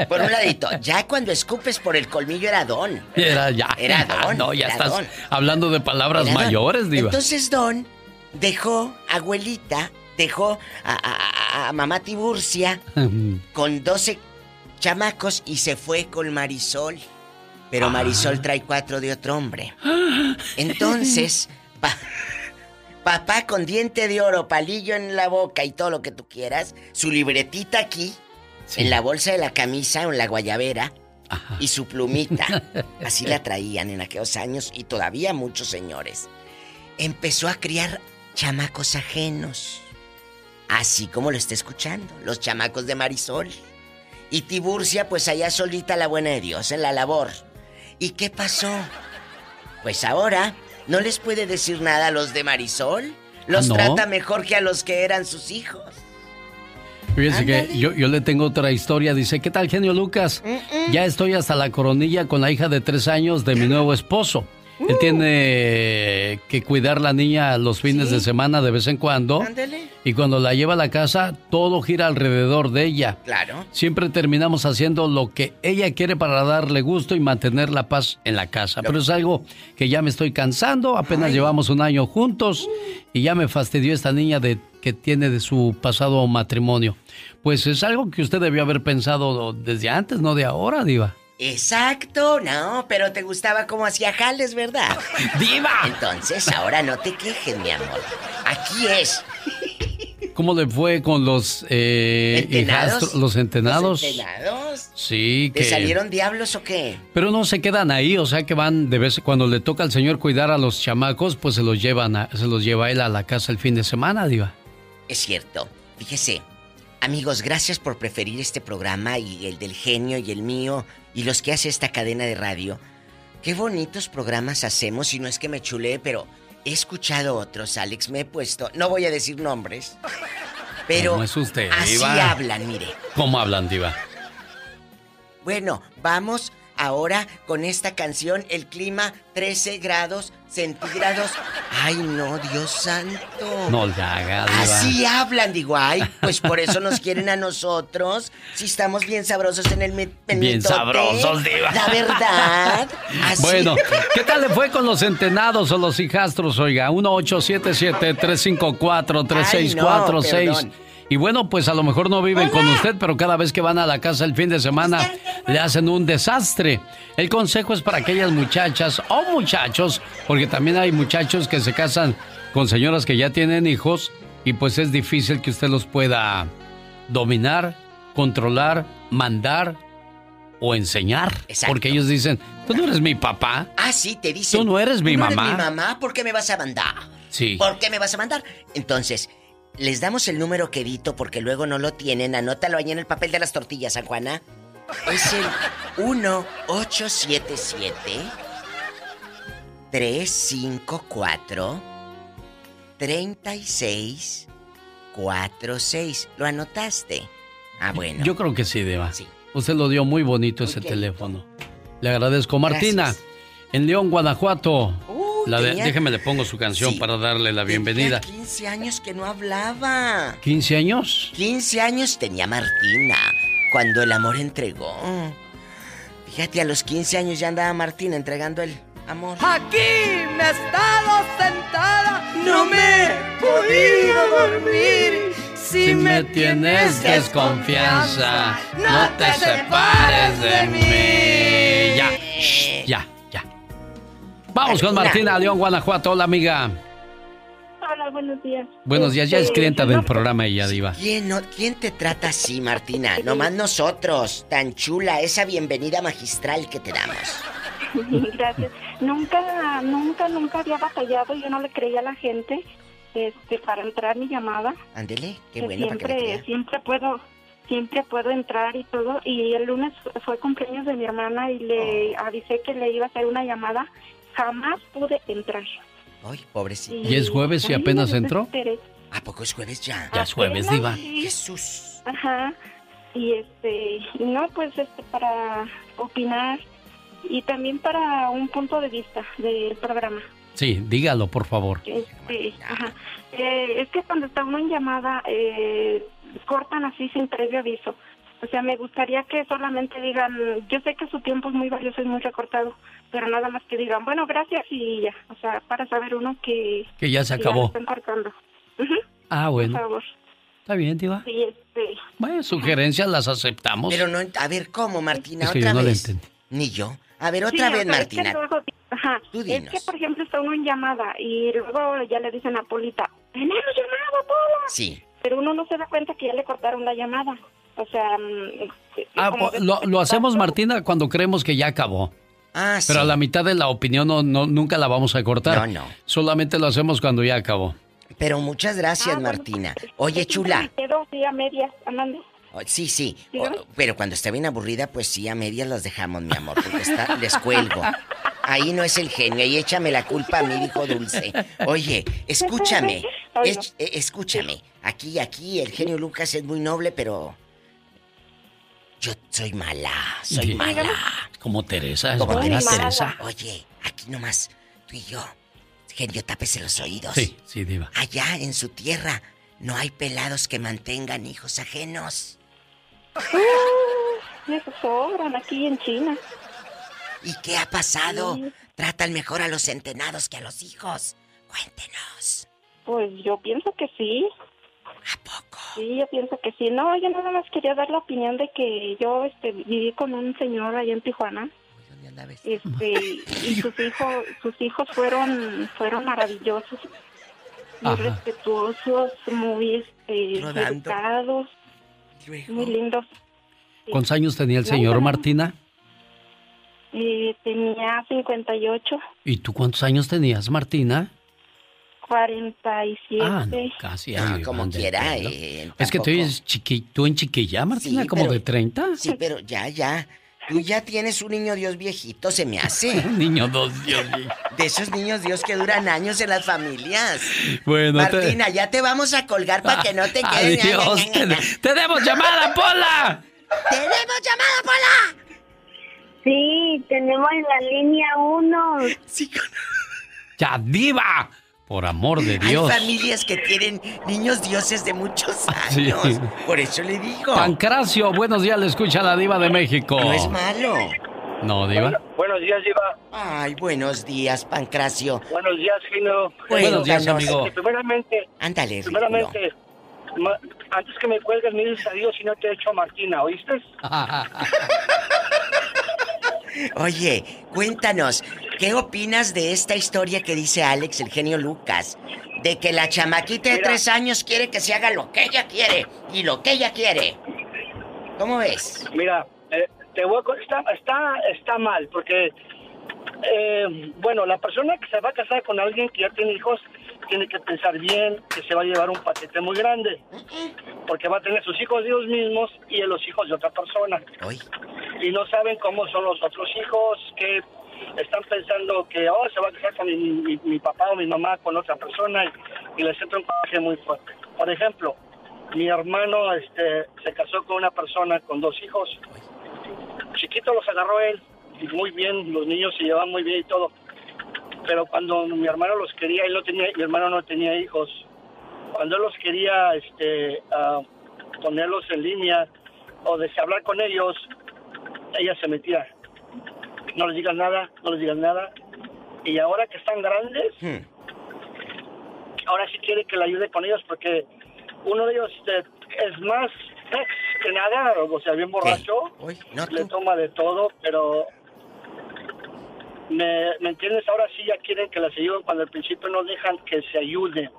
por un ladito. Ya cuando escupes por el colmillo era don. Era ya. Era don. No, ya estás don. hablando de palabras Era mayores, Diva. Entonces Don dejó, abuelita, dejó a, a- a- a mamá Tiburcia con 12 chamacos y se fue con Marisol. Pero Marisol trae cuatro de otro hombre. Entonces, pa- papá con diente de oro, palillo en la boca y todo lo que tú quieras, su libretita aquí, en la bolsa de la camisa o en la guayabera, y su plumita. Así la traían en aquellos años y todavía muchos señores. Empezó a criar chamacos ajenos. Así como lo está escuchando, los chamacos de Marisol. Y Tiburcia, pues allá solita la buena de Dios, en la labor. ¿Y qué pasó? Pues ahora no les puede decir nada a los de Marisol. Los ¿No? trata mejor que a los que eran sus hijos. Fíjense que yo, yo le tengo otra historia. Dice, ¿qué tal, genio Lucas? Ya estoy hasta la coronilla con la hija de tres años de mi nuevo esposo. Él Uh. tiene que cuidar la niña los fines de semana de vez en cuando. Ándale. Y cuando la lleva a la casa, todo gira alrededor de ella. Claro. Siempre terminamos haciendo lo que ella quiere para darle gusto y mantener la paz en la casa. Pero es algo que ya me estoy cansando. Apenas llevamos un año juntos y ya me fastidió esta niña de que tiene de su pasado matrimonio. Pues es algo que usted debió haber pensado desde antes, no de ahora, Diva. Exacto, no, pero te gustaba como hacía jales, ¿verdad? ¡Diva! Entonces ahora no te quejes, mi amor. Aquí es. ¿Cómo le fue con los eh, ¿Entenados? los entenados? ¿Los entenados? Sí, ¿Te que... salieron diablos o qué? Pero no se quedan ahí, o sea que van de vez cuando le toca al señor cuidar a los chamacos, pues se los llevan a, se los lleva él a la casa el fin de semana, diva. Es cierto. Fíjese, amigos, gracias por preferir este programa y el del genio y el mío y los que hace esta cadena de radio. Qué bonitos programas hacemos y no es que me chulee, pero he escuchado otros, Alex, me he puesto, no voy a decir nombres, pero ¿Cómo es usted, así diva? hablan, mire. ¿Cómo hablan, diva? Bueno, vamos ahora con esta canción, el clima 13 grados centígrados. Ay, no, Dios santo. No le haga, diva. Así hablan, digo, ay, pues por eso nos quieren a nosotros. Si estamos bien sabrosos en el en Bien mitote. sabrosos, diva. La verdad. Así. Bueno, ¿qué tal le fue con los entenados o los hijastros? Oiga, 1877-354-3646. Ay, no, perdón. Y bueno, pues a lo mejor no viven con usted, pero cada vez que van a la casa el fin de semana le hacen un desastre. El consejo es para aquellas muchachas o muchachos, porque también hay muchachos que se casan con señoras que ya tienen hijos y pues es difícil que usted los pueda dominar, controlar, mandar o enseñar. Porque ellos dicen, tú no eres mi papá. Ah, sí, te dicen. Tú no eres mi "Tú no mamá. Eres mi mamá, ¿por qué me vas a mandar? Sí. ¿Por qué me vas a mandar? Entonces, les damos el número quedito porque luego no lo tienen. Anótalo ahí en el papel de las tortillas, San Juana. Es el 1877 354 3646. ¿Lo anotaste? Ah, bueno. Yo creo que sí, Deva. Usted lo dio muy bonito ese teléfono. Le agradezco. Martina, en León, Guanajuato. La de- tenía- déjeme le pongo su canción Sí. para darle la bienvenida. Tenía 15 años que no hablaba. ¿15 años? 15 años tenía Martina cuando el amor entregó. Fíjate, a los 15 años ya andaba Martina entregando el amor. Aquí me he estado sentada, no me he podido dormir. Si me tienes desconfianza, no te separes de mí. Ya, shh, ya, ya. Vamos con Martina, León, Guanajuato. Hola, amiga. Hola, buenos días. Buenos días, ya es Este, clienta del programa ella, Diva. ¿Quién, no- ¿Quién te trata así, Martina? Nomás nosotros. Tan chula esa bienvenida magistral que te damos. Gracias. Nunca, nunca, nunca había batallado. Yo no le creía a la gente este, para entrar mi llamada. Ándele, qué bueno para que le siempre, siempre puedo, siempre puedo entrar y todo. Y el lunes fue cumpleaños de mi hermana y le Oh. avisé que le iba a hacer una llamada. Jamás pude entrar. Ay, pobrecita. ¿Y es jueves y apenas entró? ¿A poco es jueves ya? Ya es jueves, Diva. sí. Jesús. Ajá. Y este, y no, pues este, para opinar y también para un punto de vista del programa. Sí, dígalo, por favor. Este, ajá. Eh, es que cuando está uno en llamada, eh, cortan así sin previo aviso. O sea, me gustaría que solamente digan, yo sé que su tiempo es muy valioso y muy recortado, pero nada más que digan, bueno, gracias y ya. O sea, para saber uno que... Que ya se acabó. están cortando. Ujú, Ah, Por bueno. favor. Está bien, Diva. Sí, este... Bueno, sugerencias las aceptamos. Pero no, a ver, ¿cómo, Martina? Es que ¿Otra yo no vez? entendí. Ni yo. A ver, Sí, otra o vez, sea, es Martina. que luego- ajá, Tú es dinos. que, por ejemplo, está uno en llamada y luego ya le dicen a Polita, tenemos llamada, Pola. Sí. Pero uno no se da cuenta que ya le cortaron la llamada. O sea, mm, Ah, como po- lo, lo hacemos, Martina, cuando creemos que ya acabó. Ah, Pero sí. a la mitad de la opinión no, no- nunca la vamos a cortar. No, no. Solamente lo hacemos cuando ya acabó. Pero muchas gracias, Ah, bueno, Martina. pues, Oye, chula. me quedo así a medias, Amanda. Oh, Sí, sí. Oh, pero cuando está bien aburrida, pues sí, a medias las dejamos, mi amor, porque está, les cuelgo. Ahí no es el genio, ahí échame la culpa a mi hijo dulce. Oye, escúchame, es- eh, escúchame. Aquí, aquí, el genio Lucas es muy noble, pero... Yo soy mala, soy Sí. mala. Como Teresa, es Como Teresa. Teresa. Oye, aquí nomás, tú y yo. Genio, tápese los oídos. Sí, sí, Diva. Allá en su tierra no hay pelados que mantengan hijos ajenos. Uh, eso sobran aquí en China. ¿Y qué ha pasado? Sí. Tratan mejor a los centenados que a los hijos. Cuéntenos. Pues yo pienso que sí. ¿A poco? Sí, yo pienso que sí. No, yo nada más quería dar la opinión de que yo este, viví con un señor allá en Tijuana. ¿Dónde andabas? Este, y sus hijos, sus hijos fueron, fueron maravillosos, muy Ajá. respetuosos, muy este, Rodando. educados, Luego. muy lindos. ¿Cuántos años tenía el No, señor no. Martina? Eh, tenía 58, ¿Y tú cuántos años tenías, Martina? 47. Ah, no, casi ahí como quiera, eh, Es que tú eres chiqui, tú en chiquilla, Martina, Sí, como pero- de 30. Sí, pero ya, ya. Tú ya tienes un niño Dios viejito, se me hace. Niño dos, Dios. De esos niños Dios que duran años en las familias. Bueno, te- Martina, ya te vamos a colgar para que no te quedes. Adiós. te- ¡Tenemos llamada, Pola! ¡Tenemos llamada, Pola! Sí, tenemos la línea 1. Sí, con- ¡Ya, diva! Por amor de Hay Dios. familias que tienen niños dioses de muchos Sí. años. Por eso le digo. Pancracio, buenos días, le escucha la diva de México. No es malo. No, diva. Buenos días, Diva. Ay, buenos días, Pancracio. Buenos días, Gino. Buenos días, amigo. Este, primeramente, Ándale, primeramente, antes que me cuelgues, me dices adiós y no te echo Martina, ¿oíste? Oye, cuéntanos, ¿qué opinas de esta historia que dice Alex, el genio Lucas? De que la chamaquita de Mira. tres años quiere que se haga lo que ella quiere y lo que ella quiere. ¿Cómo ves? Mira, eh, te voy a co- está, está, está mal, porque, eh, bueno, la persona que se va a casar con alguien que ya tiene hijos tiene que pensar bien que se va a llevar un paquete muy grande, porque va a tener sus hijos de ellos mismos y los hijos de otra persona. Y no saben cómo son los otros hijos, que están pensando que oh, se va a casar con mi, mi- mi papá o mi mamá con otra persona y, y les entra un coraje muy fuerte. Por ejemplo, mi hermano este, se casó con una persona con dos hijos. Chiquito los agarró él, y muy bien, los niños se llevaban muy bien y todo. Pero cuando mi hermano los quería, él no tenía, mi hermano no tenía hijos. Cuando él los quería este, ah, ponerlos en línea o de hablar con ellos, ella se metía. No les digas nada, no les digas nada. Y ahora que están grandes, ahora sí quiere que le ayude con ellos porque uno de ellos este, es más ex que nada, o sea, bien borracho, le toma de todo, pero me, ¿me entiendes? Ahora sí ya quieren que las ayuden cuando al principio no dejan que se ayuden.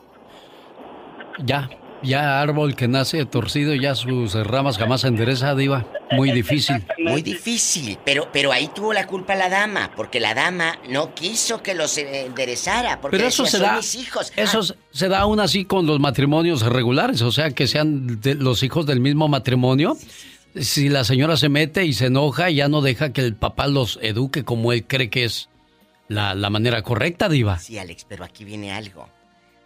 Ya, ya árbol que nace torcido, ya sus ramas jamás se endereza, Diva. Muy difícil. Muy difícil, pero, pero ahí tuvo la culpa la dama, porque la dama no quiso que los eh, enderezara, porque Pero eso decía, se "Son da, mis hijos. eso Ah, se da aún así con los matrimonios regulares, o sea, que sean de- los hijos del mismo matrimonio. Si la señora se mete y se enoja, ya no deja que el papá los eduque como él cree que es la, la manera correcta, Diva. Sí, Alex, pero aquí viene algo.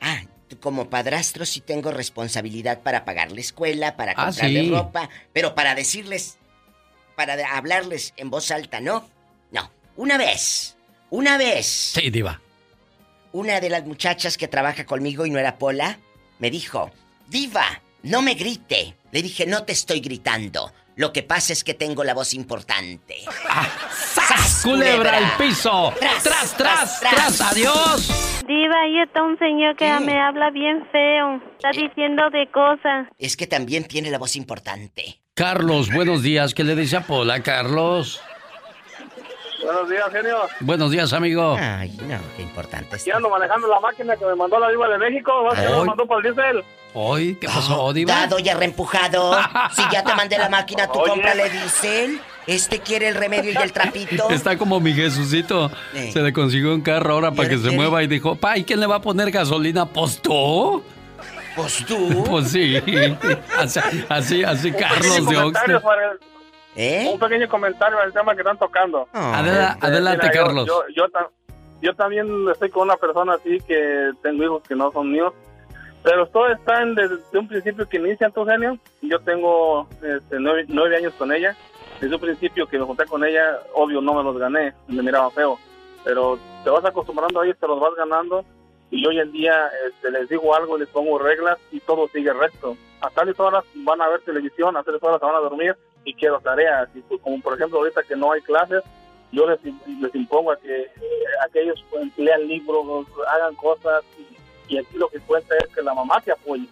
Ah, como padrastro sí tengo responsabilidad para pagar la escuela, para Ah, comprarle sí. ropa, pero para decirles, para hablarles en voz alta, ¿no? No. Una vez, una vez. Sí, Diva. Una de las muchachas que trabaja conmigo y no era Pola, me dijo, Diva, no me grite. Le dije, no te estoy gritando. Lo que pasa es que tengo la voz importante. ¡Sas, ¡Culebra al piso! ¡Tras, tras, tras! ¡Adiós! Diva, ahí está un señor que me habla bien feo. Está diciendo de cosas. Es que también tiene la voz importante. Carlos, buenos días. ¿Qué le dice a Pola, Carlos? Buenos días, genio. Buenos días, amigo. Ay, no, qué importante. Aquí ando manejando la máquina que me mandó la Diva de México. ¿Vas que me mandó por el diésel? Hoy, ¿qué pasó, Diva? Dado y reempujado. Si ya te mandé la máquina, tú cómprale diésel. Este quiere el remedio y el trapito. Está como mi Jesucito. Eh. Se le consiguió un carro ahora para que se quiere? mueva y dijo, pa, ¿y quién le va a poner gasolina? ¿Pues tú? ¿Pues tú? Pues sí. Así, así, Carlos de el- ¿Eh? Un pequeño comentario al tema que están tocando. Adela- Este, adelante, mira, Carlos. Yo, yo, ta- yo también estoy con una persona así que tengo hijos que no son míos. Pero todo está en desde un principio que inicia tu genio. Yo tengo este, nueve, nueve años con ella. Desde un principio que me junté con ella, obvio no me los gané, me miraba feo. Pero te vas acostumbrando a ellos, te los vas ganando. Y hoy en día este, les digo algo, les pongo reglas y todo sigue recto. A tales horas van a ver televisión, a tales horas van a dormir y quiero tareas. Y pues, como por ejemplo ahorita que no hay clases, yo les, les impongo a que, a que ellos pues, lean libros, hagan cosas y, y aquí lo que cuenta es que la mamá te apoye.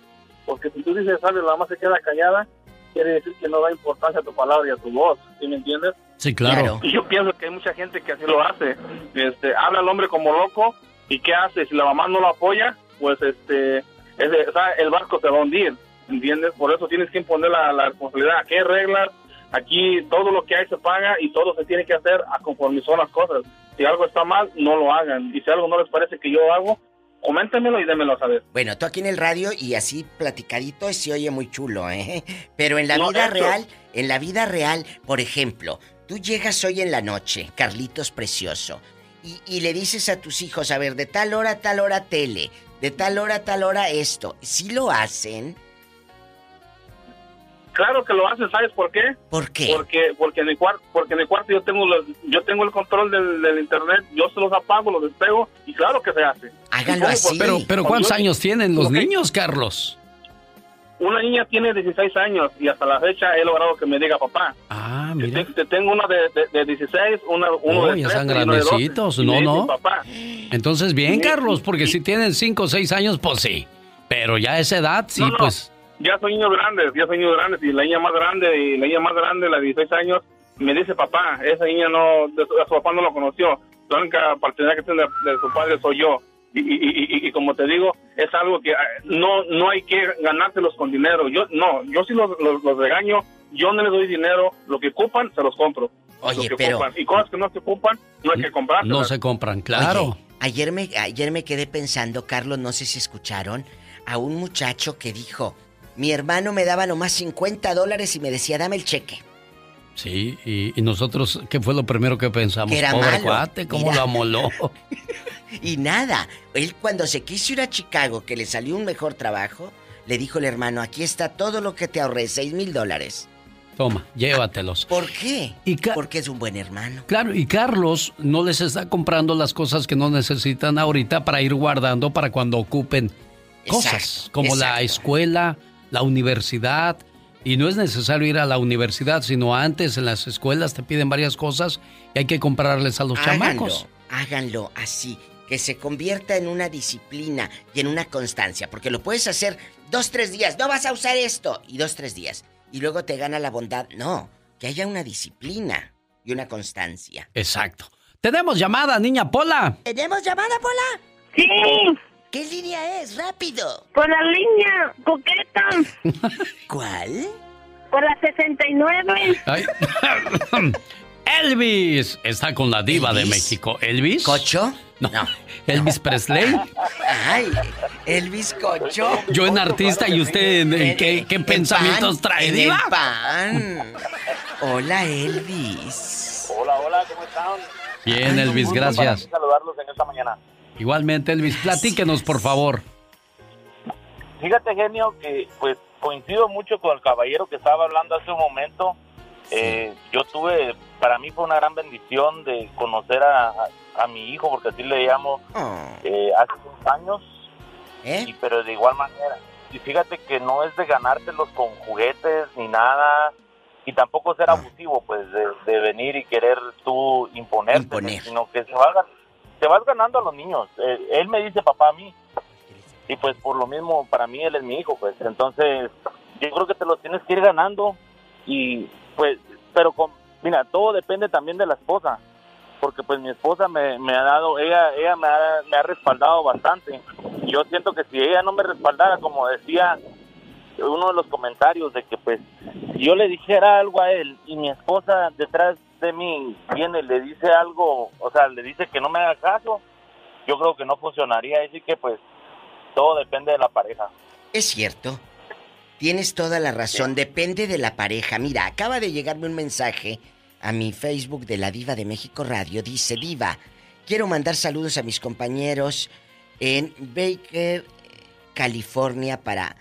Porque si tú dices algo y la mamá se queda callada, quiere decir que no da importancia a tu palabra y a tu voz, ¿sí me entiendes? Sí, claro. Y yo pienso que hay mucha gente que así lo hace. Este, habla al hombre como loco y ¿qué hace? Si la mamá no lo apoya, pues este, ese- o sea, el barco se va a hundir, ¿entiendes? Por eso tienes que imponer la, la responsabilidad. Aquí hay reglas, aquí todo lo que hay se paga y todo se tiene que hacer a conforme son las cosas. Si algo está mal, no lo hagan. Y si algo no les parece que yo hago, coméntenmelo y démelo a saber. Bueno, tú aquí en el radio y así platicadito se oye muy chulo, ¿eh? Pero en la No, vida esto- real, en la vida real, por ejemplo, tú llegas hoy en la noche, Carlitos Precioso, y, y le dices a tus hijos, a ver, de tal hora a tal hora tele, de tal hora a tal hora esto. Si lo hacen, Claro que lo hacen, ¿sabes por qué? ¿Por qué? Porque porque en el cuarto, porque en el cuarto yo tengo los- yo tengo el control del, del internet, yo se los apago, los despego y claro que se hace. Háganlo así. Pero, pero ¿cuántos años tienen los niños, Carlos? Una niña tiene 16 años y hasta la fecha he logrado que me diga papá. Ah, mira. Te, te tengo una de, de, de 16, una, uno Oh, de ya 13 están y uno de 12. grandecitos. Y No, no. Papá, Entonces, bien, Sí, Carlos, porque si tienen 5 o 6 años, pues sí. Pero ya a esa edad, sí, No, no. pues ya son niños grandes, ya son niños grandes, y la niña más grande, y la niña más grande, la de 16 años, me dice papá, esa niña no, de su, a su papá no lo conoció, la única paternidad que tiene de, de su padre soy yo. Y, y, y, y como te digo, es algo que ah, no no hay que ganárselos con dinero. Yo no, yo sí los, los, los regaño, yo no les doy dinero, lo que ocupan se los compro. Oye, Lo que pero- ocupan. Y cosas que no se ocupan, no hay que comprar. No se compran, claro. Oye, ayer me, ayer me quedé pensando, Carlos, no sé si escucharon, a un muchacho que dijo, mi hermano me daba nomás 50 dólares y me decía, dame el cheque. Sí, y, y nosotros, ¿qué fue lo primero que pensamos? Que era Pobre malo. cuate, ¿cómo Mira. lo amoló? Y nada, él cuando se quiso ir a Chicago, que le salió un mejor trabajo, le dijo el hermano, aquí está todo lo que te ahorré, 6 mil dólares. Toma, llévatelos. ¿Por qué? Y Porque es un buen hermano. Claro, y Carlos no les está comprando las cosas que no necesitan ahorita para ir guardando para cuando ocupen cosas, Exacto, como la escuela, la universidad. Y no es necesario ir a la universidad, sino antes en las escuelas te piden varias cosas y hay que comprarles a los háganlo, chamacos. háganlo así, que se convierta en una disciplina y en una constancia, porque lo puedes hacer dos, tres días, no vas a usar esto, y dos, tres días, y luego te gana la bondad. No, que haya una disciplina y una constancia. Exacto. Tenemos llamada, niña Pola. ¿Tenemos llamada, Pola? Sí, ¿Qué línea es? ¡Rápido! por la línea coqueta, ¿Cuál? por la 69. Ay. Elvis está con la diva de México. ¿Elvis? ¿Cocho? No. ¿Elvis Presley? Ay, Elvis Cocho. Yo en artista y usted en, en qué, qué En pensamientos pan, trae, en diva? el pan. Hola, Elvis. Hola, hola, ¿cómo están? Bien, Elvis, gracias. saludarlos en esta mañana. Igualmente, Elvis, platíquenos, por favor. Fíjate, genio, que pues coincido mucho con el caballero que estaba hablando hace un momento. Eh, yo tuve, para mí fue una gran bendición de conocer a, a- a mi hijo, porque así le llamo, eh, hace unos años. Y, pero de igual manera. Y fíjate que no es de ganártelos con juguetes ni nada. Y tampoco ser abusivo, pues, de, de venir y querer tú imponerte, sino que se va, gan- te vas ganando a los niños. Eh, él me dice papá a mí, y pues por lo mismo para mí él es mi hijo pues. Entonces yo creo que te los tienes que ir ganando. Y pues pero con mira todo depende también de la esposa. Porque pues mi esposa me, me ha dado ella ella me ha, me ha respaldado bastante. Yo siento que si ella no me respaldara como decía uno de los comentarios de que pues si yo le dijera algo a él y mi esposa detrás de mí viene le dice algo o sea le dice que no me haga caso yo creo que no funcionaría así que pues todo depende de la pareja. Es cierto. Tienes toda la razón, depende de la pareja. Mira, acaba de llegarme un mensaje a mi Facebook de la Diva de México Radio. Dice, Diva, quiero mandar saludos a mis compañeros en Baker, California para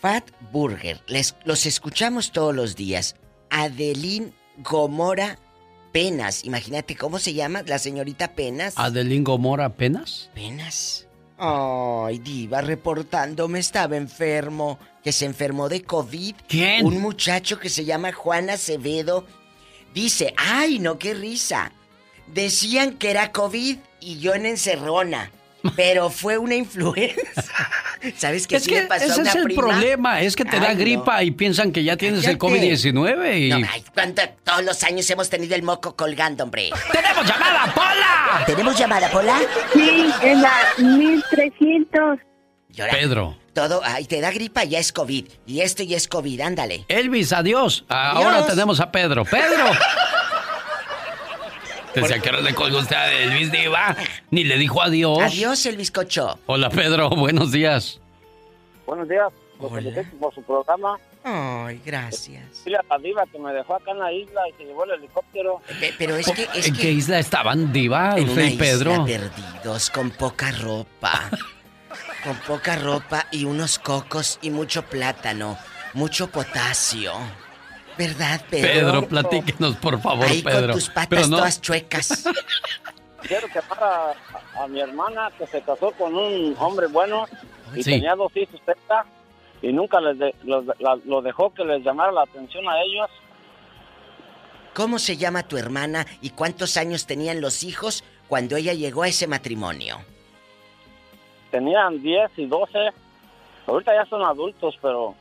Fat Burger. Les, los escuchamos todos los días. Adeline Gomora Penas. Imagínate cómo se llama la señorita Penas. ¿Adelingo Mora apenas? Penas. Ay, Diva, reportándome estaba enfermo, que se enfermó de COVID. ¿Quién? Un muchacho que se llama Juan Acevedo. Dice, ay, no, qué risa. Decían que era COVID y yo en encerrona. Pero fue una influenza. ¿Sabes qué Es sí que le pasó a ese una es el prima? problema, es que te da Ay, no. gripa y piensan que ya tienes el Cállate. COVID-19 y... No, ay, ¿cuánto- todos los años hemos tenido el moco colgando, hombre. ¡Tenemos llamada, Pola! ¿Tenemos llamada, Pola? Sí, en la 1300. Pedro. Todo, ay, te da gripa, ya es COVID. Y esto ya es COVID, ándale. Elvis, adiós. Ahora Adiós. tenemos a Pedro. ¡Pedro! ¿Desde qué hora le colgó usted a Elvis Diva? Ni le dijo adiós. Adiós, el bizcocho. Hola, Pedro. Buenos días. Buenos días. Los felicito por su programa. Ay, gracias. Dile a la diva que me dejó acá en la isla y se llevó el helicóptero. Pero es que, es ¿En que qué isla estaban, Diva? en Usted una y Pedro. isla perdidos, con poca ropa. con poca ropa y unos cocos y mucho plátano. Mucho potasio. ¿Verdad, Pedro? Pedro, platíquenos, por favor, Ahí Pedro. con tus patas Pero no- todas chuecas. Quiero quemar a, a- a mi hermana que se casó con un hombre bueno y Sí. tenía dos hijos cerca y nunca les de- los, la- lo dejó que les llamara la atención a ellos. ¿Cómo se llama tu hermana y cuántos años tenían los hijos cuando ella llegó a ese matrimonio? Tenían 10 y 12 Ahorita ya son adultos, pero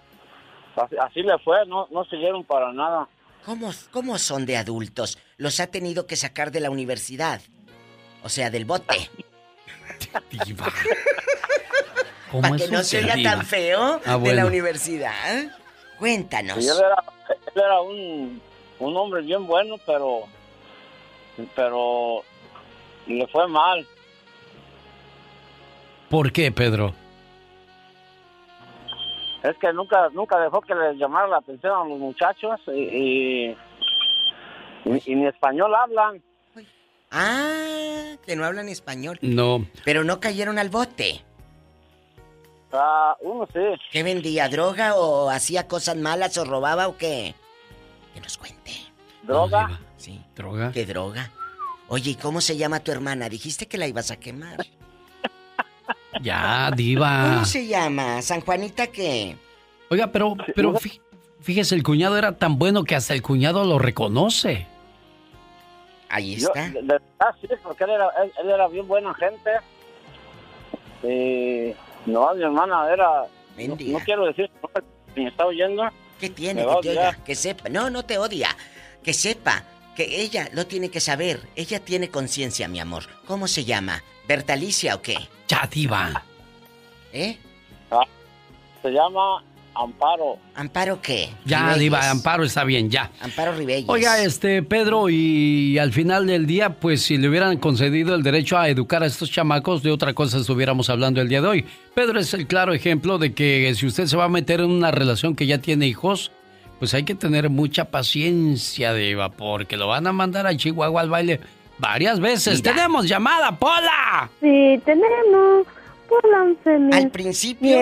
así, así le fue, no, no siguieron para nada. ¿Cómo, ¿Cómo son de adultos? Los ha tenido que sacar de la universidad. O sea, del bote. ¿Cómo Para es que no se oiga diva? tan feo Ah, de la universidad. Cuéntanos. Y él era, él era un, un hombre bien bueno, pero pero le fue mal. ¿Por qué, Pedro? Es que nunca nunca dejó que le llamara la atención a los muchachos y, y, y- y ni español hablan. Ah, que no hablan español. No. Pero no cayeron al bote. Ah, uno sí. ¿Qué vendía? ¿Droga o hacía cosas malas o robaba o qué? Que nos cuente. ¿Droga? Sí. ¿Droga? ¿Qué droga? Oye, ¿y cómo se llama tu hermana? Dijiste que la ibas a quemar. Ya, diva. ¿Cómo se llama? ¿San Juanita qué? Oiga, pero, pero fí- fíjese, el cuñado era tan bueno que hasta el cuñado lo reconoce. Ahí Yo, de- de verdad, sí, porque él era, él, él era bien buena gente. Y no, mi hermana era. No, no quiero decir me está oyendo. ¿Qué tiene que te oiga? Que sepa. No, no te odia. Que sepa. Que ella lo tiene que saber. Ella tiene conciencia, mi amor. ¿Cómo se llama? ¿Bertalicia o qué? Ya, diva. ¿Eh? Ah, se llama Amparo. ¿Amparo qué? Ya, Ribelles. diva, Amparo está bien, ya. Amparo Ribelles. Oiga, este, Pedro, y al final del día, pues si le hubieran concedido el derecho a educar a estos chamacos, de otra cosa estuviéramos hablando el día de hoy. Pedro es el claro ejemplo de que si usted se va a meter en una relación que ya tiene hijos, pues hay que tener mucha paciencia, Diva, porque lo van a mandar a Chihuahua al baile varias veces. ¡Tenemos llamada, Pola! Sí, tenemos. Al principio.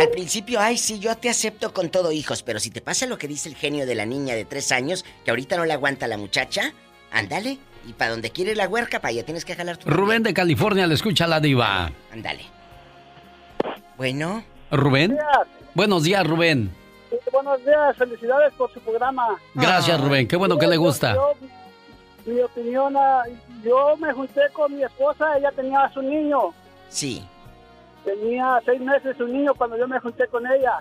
Al principio, ay, sí, yo te acepto con todo, hijos, pero si te pasa lo que dice el genio de la niña de tres años, que ahorita no le aguanta la muchacha, ándale. Y para donde quiere la huerca, para allá tienes que jalar tu. Rubén de California le escucha a la Diva. Ándale. Bueno. ¿Rubén? Buenos días, Rubén. Sí, buenos días, felicidades por su programa. Gracias, Rubén. Qué bueno que le gusta. Yo- mi opinión, ah, yo me junté con mi esposa, ella tenía a su niño. Sí. Tenía seis meses su niño cuando yo me junté con ella.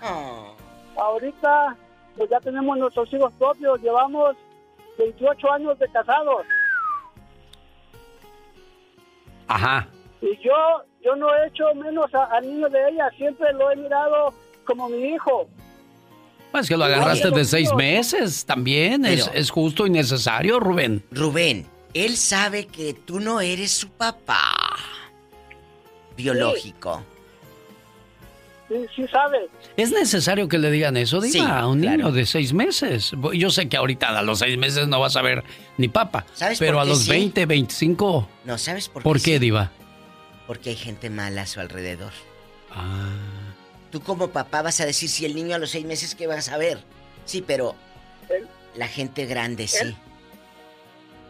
Ahorita, pues ya tenemos nuestros hijos propios, llevamos 28 años de casados. Ajá. Y yo, yo no he hecho menos al niño de ella, siempre lo he mirado como mi hijo. Pues que lo agarraste Oye, de seis meses también. Es, Pero- es justo y necesario, Rubén. Rubén, él sabe que tú no eres su papá biológico. Sí, sí sabe. ¿Es necesario que le digan eso, Diva, Sí, a un claro. niño de seis meses? Yo sé que ahorita a los seis meses no vas a ver ni papa. ¿Sabes pero por a qué los sí? 20, 25. No, ¿sabes por qué? ¿Por qué, sí? Diva? Porque hay gente mala a su alrededor. Ah. Tú como papá vas a decir si el niño a los seis meses que vas a ver. Sí, pero la gente grande sí.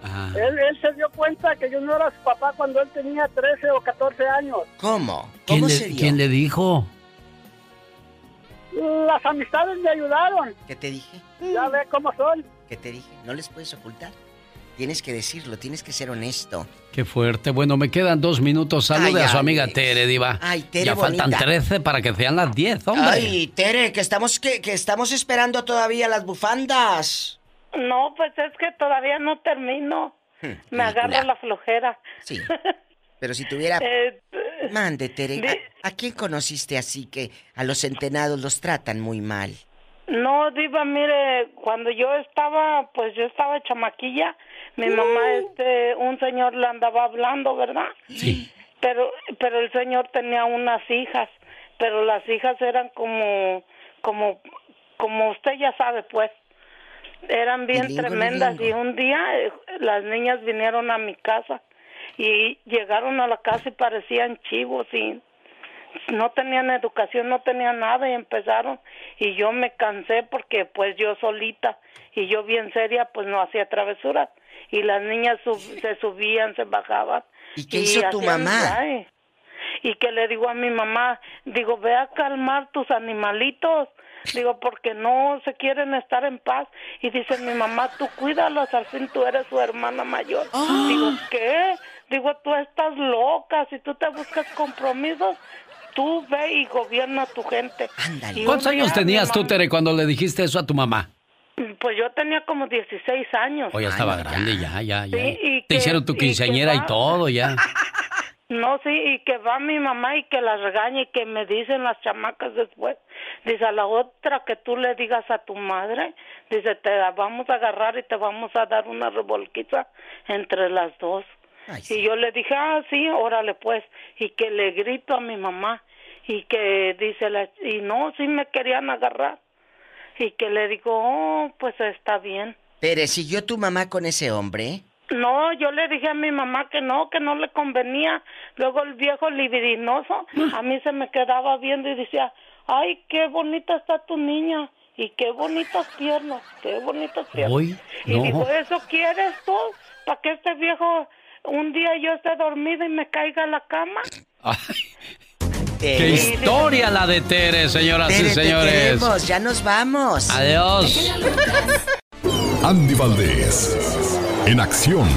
Ah. Él, él se dio cuenta que yo no era su papá cuando él tenía 13 o 14 años. ¿Cómo? ¿Quién ¿Cómo le, se dio? quién le dijo? Las amistades me ayudaron. ¿Qué te dije? Ya ve cómo son. ¿Qué te dije? No les puedes ocultar. Tienes que decirlo, tienes que ser honesto. Qué fuerte. Bueno, me quedan dos minutos. Salude Ay, a su Alex. amiga Tere, Diva. Ay, Tere Ya faltan bonita. 13 para que sean las 10, hombre. Ay, Tere, que estamos, que, que estamos esperando todavía las bufandas. No, pues es que todavía no termino. Me agarra la flojera. Sí. Pero si tuviera... Eh, Mande, Tere. ¿A, a quién conociste así que a los centenados los tratan muy mal? No, Diva, mire, cuando yo estaba, pues yo estaba chamaquilla, mi mamá, este, un señor le andaba hablando, ¿verdad? Sí. Pero, pero el señor tenía unas hijas, pero las hijas eran como, como, como usted ya sabe, pues, eran bien Bilingo, tremendas bilingo. y un día eh, las niñas vinieron a mi casa y llegaron a la casa y parecían chivos y no tenían educación, no tenían nada y empezaron y yo me cansé porque pues yo solita y yo bien seria pues no hacía travesuras y las niñas sub- se subían, se bajaban. ¿Y qué hizo tu mamá? ay, y que le digo a mi mamá, digo, ve a calmar tus animalitos. Digo, porque no se quieren estar en paz. Y dice mi mamá, tú cuídalos, al fin tú eres su hermana mayor. Digo, ¿qué? Digo, tú estás loca, si tú te buscas compromisos, tú ve y gobierna a tu gente. ¿Cuántos años tenías tú, Tere, cuando le dijiste eso a tu mamá? Pues yo tenía como 16 años. O ya estaba grande, ya, ya, ya. Sí, y Te que- hicieron tu y quinceañera y va- todo, ya. No, sí, y que va mi mamá y que las regañe y que me dicen las chamacas después. Dice, a la otra que tú le digas a tu madre, dice, te la vamos a agarrar y te vamos a dar una revolquiza entre las dos. Y yo le dije, ah, sí, órale pues. Y que le grito a mi mamá y que dice, la, y no, sí me querían agarrar. Y que le digo, oh, pues está bien. Tere, ¿siguió tu mamá con ese hombre? No, yo le dije a mi mamá que no, que no le convenía. Luego el viejo libidinoso a mí se me quedaba viendo y decía, ay, qué bonita está tu niña y qué bonitas piernas, qué bonitas piernas. Uy, y no. digo, ¿eso quieres tú? ¿Para que este viejo un día yo esté dormida y me caiga a la cama? ¡Qué historia la de Tere, señoras Tere, y te señores! queremos, ya nos vamos. Adiós. Andy Valdés, en acción.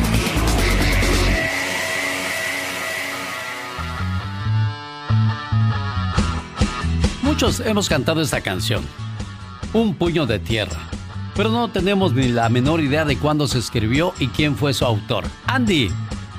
Muchos hemos cantado esta canción, Un puño de tierra, pero no tenemos ni la menor idea de cuándo se escribió y quién fue su autor. Andy.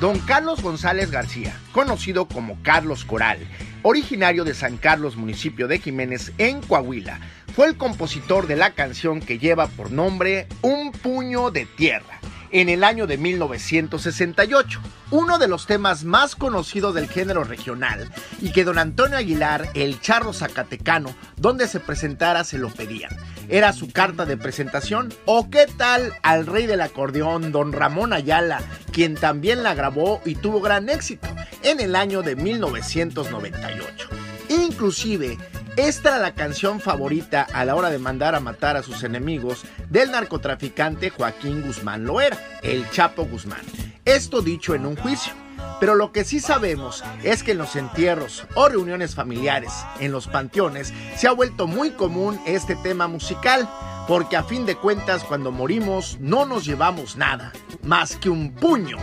Don Carlos González García, conocido como Carlos Coral, originario de San Carlos, municipio de Jiménez, en Coahuila, fue el compositor de la canción que lleva por nombre Un puño de tierra en el año de 1968, uno de los temas más conocidos del género regional y que don Antonio Aguilar, el charro zacatecano, donde se presentara se lo pedían. Era su carta de presentación o qué tal al rey del acordeón, don Ramón Ayala, quien también la grabó y tuvo gran éxito en el año de 1998. Inclusive, esta era la canción favorita a la hora de mandar a matar a sus enemigos del narcotraficante Joaquín Guzmán Loera, el Chapo Guzmán. Esto dicho en un juicio. Pero lo que sí sabemos es que en los entierros o reuniones familiares, en los panteones, se ha vuelto muy común este tema musical, porque a fin de cuentas cuando morimos no nos llevamos nada, más que un puño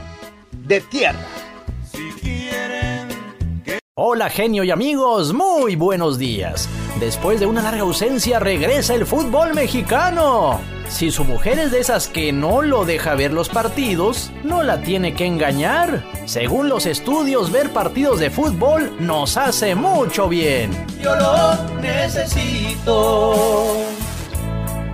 de tierra. Hola genio y amigos, muy buenos días. Después de una larga ausencia regresa el fútbol mexicano. Si su mujer es de esas que no lo deja ver los partidos, no la tiene que engañar. Según los estudios, ver partidos de fútbol nos hace mucho bien. Yo lo necesito.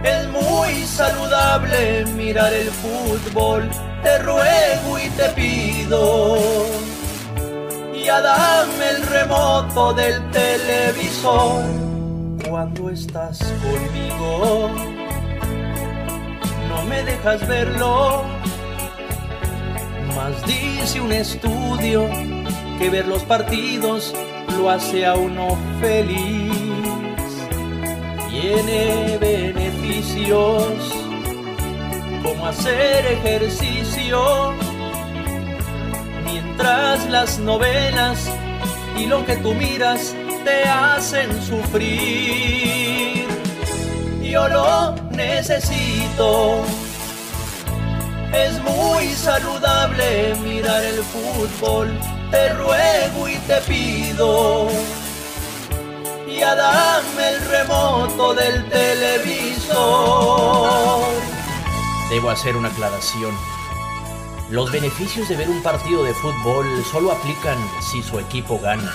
Es muy saludable mirar el fútbol. Te ruego y te pido. Dame el remoto del televisor. Cuando estás conmigo, no me dejas verlo. Mas dice un estudio que ver los partidos lo hace a uno feliz. Tiene beneficios como hacer ejercicio mientras las novelas y lo que tú miras te hacen sufrir. Yo lo necesito. Es muy saludable mirar el fútbol. Te ruego y te pido. Ya dame el remoto del televisor. Debo hacer una aclaración. Los beneficios de ver un partido de fútbol solo aplican si su equipo gana.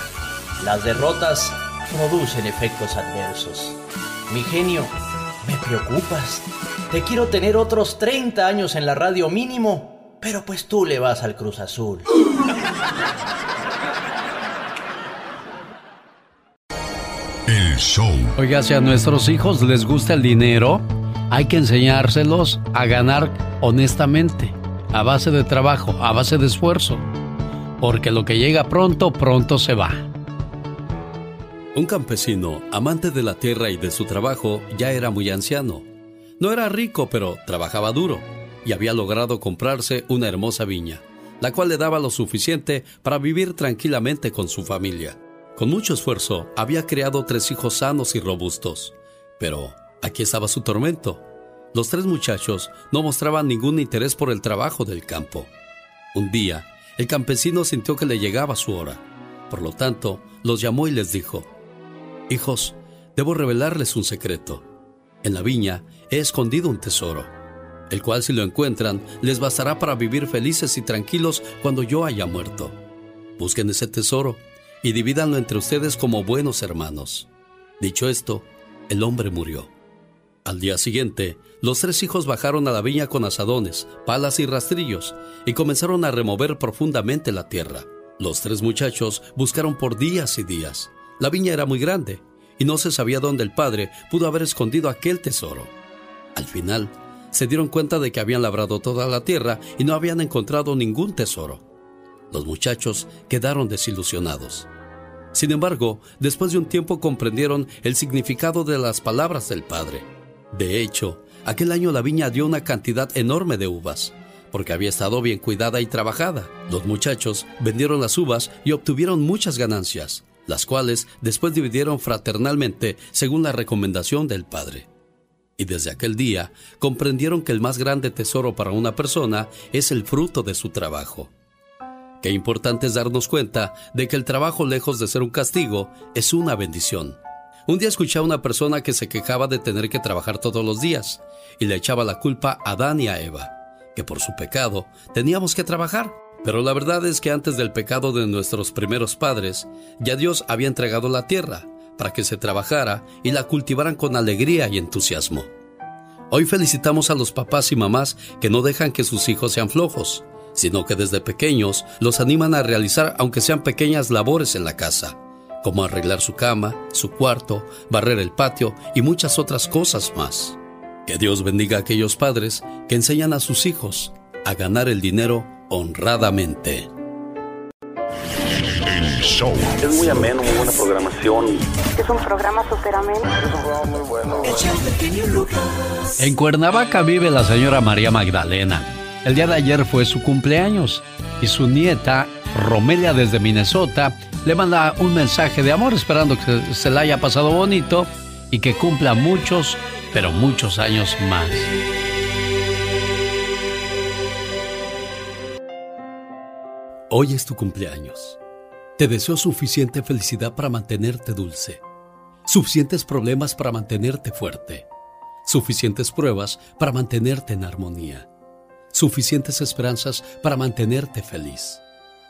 Las derrotas producen efectos adversos. Mi genio, me preocupas. Te quiero tener otros 30 años en la radio mínimo, pero pues tú le vas al Cruz Azul. El show. Oiga, si a nuestros hijos les gusta el dinero, hay que enseñárselos a ganar honestamente, a base de trabajo, a base de esfuerzo. Porque lo que llega pronto, pronto se va. Un campesino, amante de la tierra y de su trabajo, ya era muy anciano. No era rico, pero trabajaba duro y había logrado comprarse una hermosa viña, la cual le daba lo suficiente para vivir tranquilamente con su familia. Con mucho esfuerzo, había creado tres hijos sanos y robustos. Pero aquí estaba su tormento. Los tres muchachos no mostraban ningún interés por el trabajo del campo. Un día, el campesino sintió que le llegaba su hora. Por lo tanto, los llamó y les dijo, Hijos, debo revelarles un secreto. En la viña he escondido un tesoro, el cual si lo encuentran les bastará para vivir felices y tranquilos cuando yo haya muerto. Busquen ese tesoro y divídanlo entre ustedes como buenos hermanos. Dicho esto, el hombre murió. Al día siguiente, los tres hijos bajaron a la viña con asadones, palas y rastrillos y comenzaron a remover profundamente la tierra. Los tres muchachos buscaron por días y días. La viña era muy grande y no se sabía dónde el padre pudo haber escondido aquel tesoro. Al final, se dieron cuenta de que habían labrado toda la tierra y no habían encontrado ningún tesoro. Los muchachos quedaron desilusionados. Sin embargo, después de un tiempo comprendieron el significado de las palabras del padre. De hecho, aquel año la viña dio una cantidad enorme de uvas, porque había estado bien cuidada y trabajada. Los muchachos vendieron las uvas y obtuvieron muchas ganancias, las cuales después dividieron fraternalmente según la recomendación del padre. Y desde aquel día comprendieron que el más grande tesoro para una persona es el fruto de su trabajo. Qué importante es darnos cuenta de que el trabajo, lejos de ser un castigo, es una bendición. Un día escuché a una persona que se quejaba de tener que trabajar todos los días y le echaba la culpa a Adán y a Eva, que por su pecado teníamos que trabajar. Pero la verdad es que antes del pecado de nuestros primeros padres, ya Dios había entregado la tierra para que se trabajara y la cultivaran con alegría y entusiasmo. Hoy felicitamos a los papás y mamás que no dejan que sus hijos sean flojos, sino que desde pequeños los animan a realizar aunque sean pequeñas labores en la casa, como arreglar su cama, su cuarto, barrer el patio y muchas otras cosas más. Que Dios bendiga a aquellos padres que enseñan a sus hijos a ganar el dinero honradamente. El show. Es muy ameno, muy buena programación. Es un programa súper ameno. Es un programa muy bueno. En Cuernavaca vive la señora María Magdalena. El día de ayer fue su cumpleaños y su nieta, Romelia desde Minnesota, le manda un mensaje de amor esperando que se la haya pasado bonito y que cumpla muchos, pero muchos años más. Hoy es tu cumpleaños. Te deseo suficiente felicidad para mantenerte dulce, suficientes problemas para mantenerte fuerte, suficientes pruebas para mantenerte en armonía suficientes esperanzas para mantenerte feliz,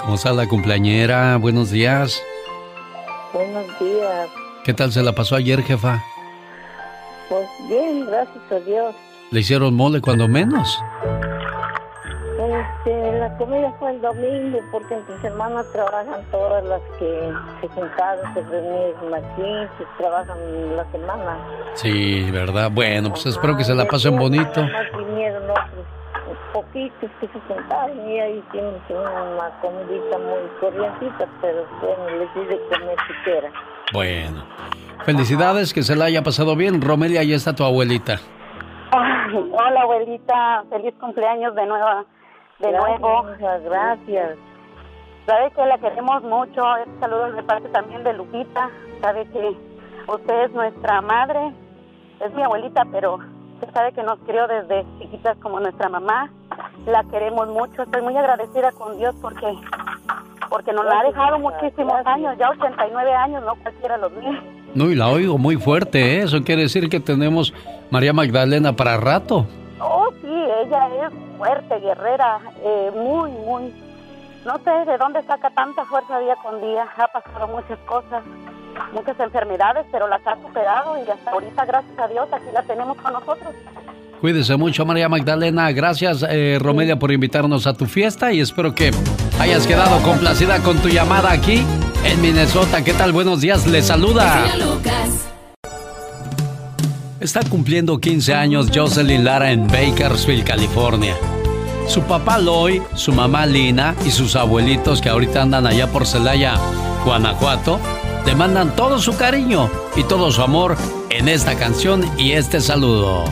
¿Cómo está la cumpleañera? Buenos días. Buenos días. ¿Qué tal se la pasó ayer, jefa? Pues bien, gracias a Dios. ¿Le hicieron mole cuando menos? Este, la comida fue el domingo porque mis hermanas trabajan todas las que se juntaron, se reunieron aquí, se trabajan la semana. Sí, ¿verdad? Bueno, pues espero que se la pasen bonito. vinieron otros poquitos que se juntaron y ahí hicimos una comidita muy corrientita, pero bueno, les di de comer siquiera. Bueno, felicidades, que se la haya pasado bien. Romelia, ahí está tu abuelita. hola abuelita, feliz cumpleaños de nuevo de nuevo. Muchas gracias. Sabe que la queremos mucho. Saludos de parte también de Lupita. Sabe que usted es nuestra madre. Es mi abuelita, pero usted sabe que nos crió desde chiquitas como nuestra mamá. La queremos mucho. Estoy muy agradecida con Dios porque porque nos la ha dejado muchísimos años, ya 89 años, no cualquiera los míos. No, y la oigo muy fuerte, ¿eh? Eso quiere decir que tenemos María Magdalena para rato. Oh, sí, ella es fuerte, guerrera, eh, muy, muy... No sé de dónde saca tanta fuerza día con día. Ha pasado muchas cosas, muchas enfermedades, pero las ha superado y hasta ahorita, gracias a Dios, aquí la tenemos con nosotros. Cuídese mucho, María Magdalena. Gracias, eh, Romelia, por invitarnos a tu fiesta y espero que hayas quedado complacida con tu llamada aquí en Minnesota. ¿Qué tal? Buenos días, le saluda. Está cumpliendo 15 años Jocelyn Lara en Bakersfield, California. Su papá Loy, su mamá Lina y sus abuelitos que ahorita andan allá por Celaya, Guanajuato, te mandan todo su cariño y todo su amor en esta canción y este saludo.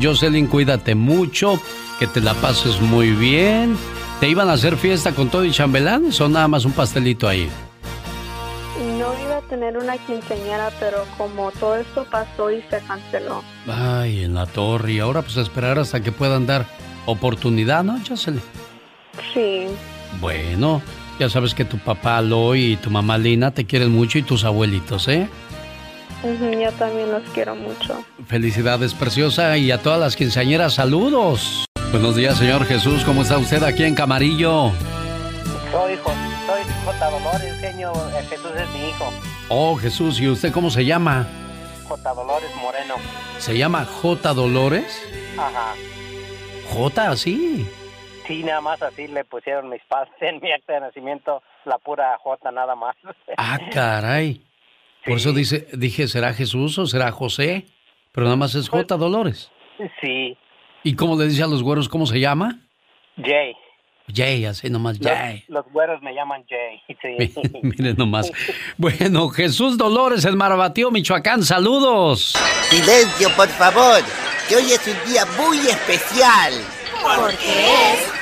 Jocelyn, cuídate mucho, que te la pases muy bien. ¿Te iban a hacer fiesta con todo y chambelanes o nada más un pastelito ahí? No iba a tener una quinceañera, pero como todo esto pasó y se canceló. Ay, en la torre. Y ahora pues esperar hasta que puedan dar oportunidad, ¿no, Jocelyn? Sí. Bueno, ya sabes que tu papá Loy y tu mamá Lina te quieren mucho y tus abuelitos, ¿eh? yo también los quiero mucho. Felicidades, preciosa, y a todas las quinceañeras, saludos. Buenos días, señor Jesús, ¿cómo está usted aquí en Camarillo? Soy, soy J. Dolores, genio, eh, Jesús es mi hijo. Oh, Jesús, ¿y usted cómo se llama? J. Dolores Moreno. ¿Se llama J. Dolores? Ajá. ¿J así? Sí, nada más así le pusieron mis padres en mi acta de nacimiento, la pura J nada más. Ah, caray. Por eso dice, dije, ¿será Jesús o será José? Pero nada más es J. Pues, Dolores. Sí. ¿Y cómo le dice a los güeros cómo se llama? Jay. Jay, así nomás, Jay. Los, güeros me llaman Jay. Sí. Miren nomás. Bueno, Jesús Dolores en Marabatío, Michoacán, saludos. Silencio, por favor, que hoy es un día muy especial. Porque es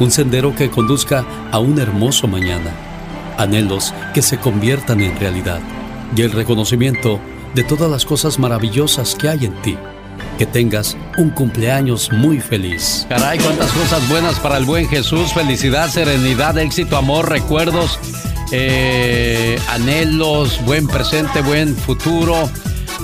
Un sendero que conduzca a un hermoso mañana. Anhelos que se conviertan en realidad. Y el reconocimiento de todas las cosas maravillosas que hay en ti. Que tengas un cumpleaños muy feliz. Caray, cuántas cosas buenas para el buen Jesús. Felicidad, serenidad, éxito, amor, recuerdos, eh, anhelos, buen presente, buen futuro.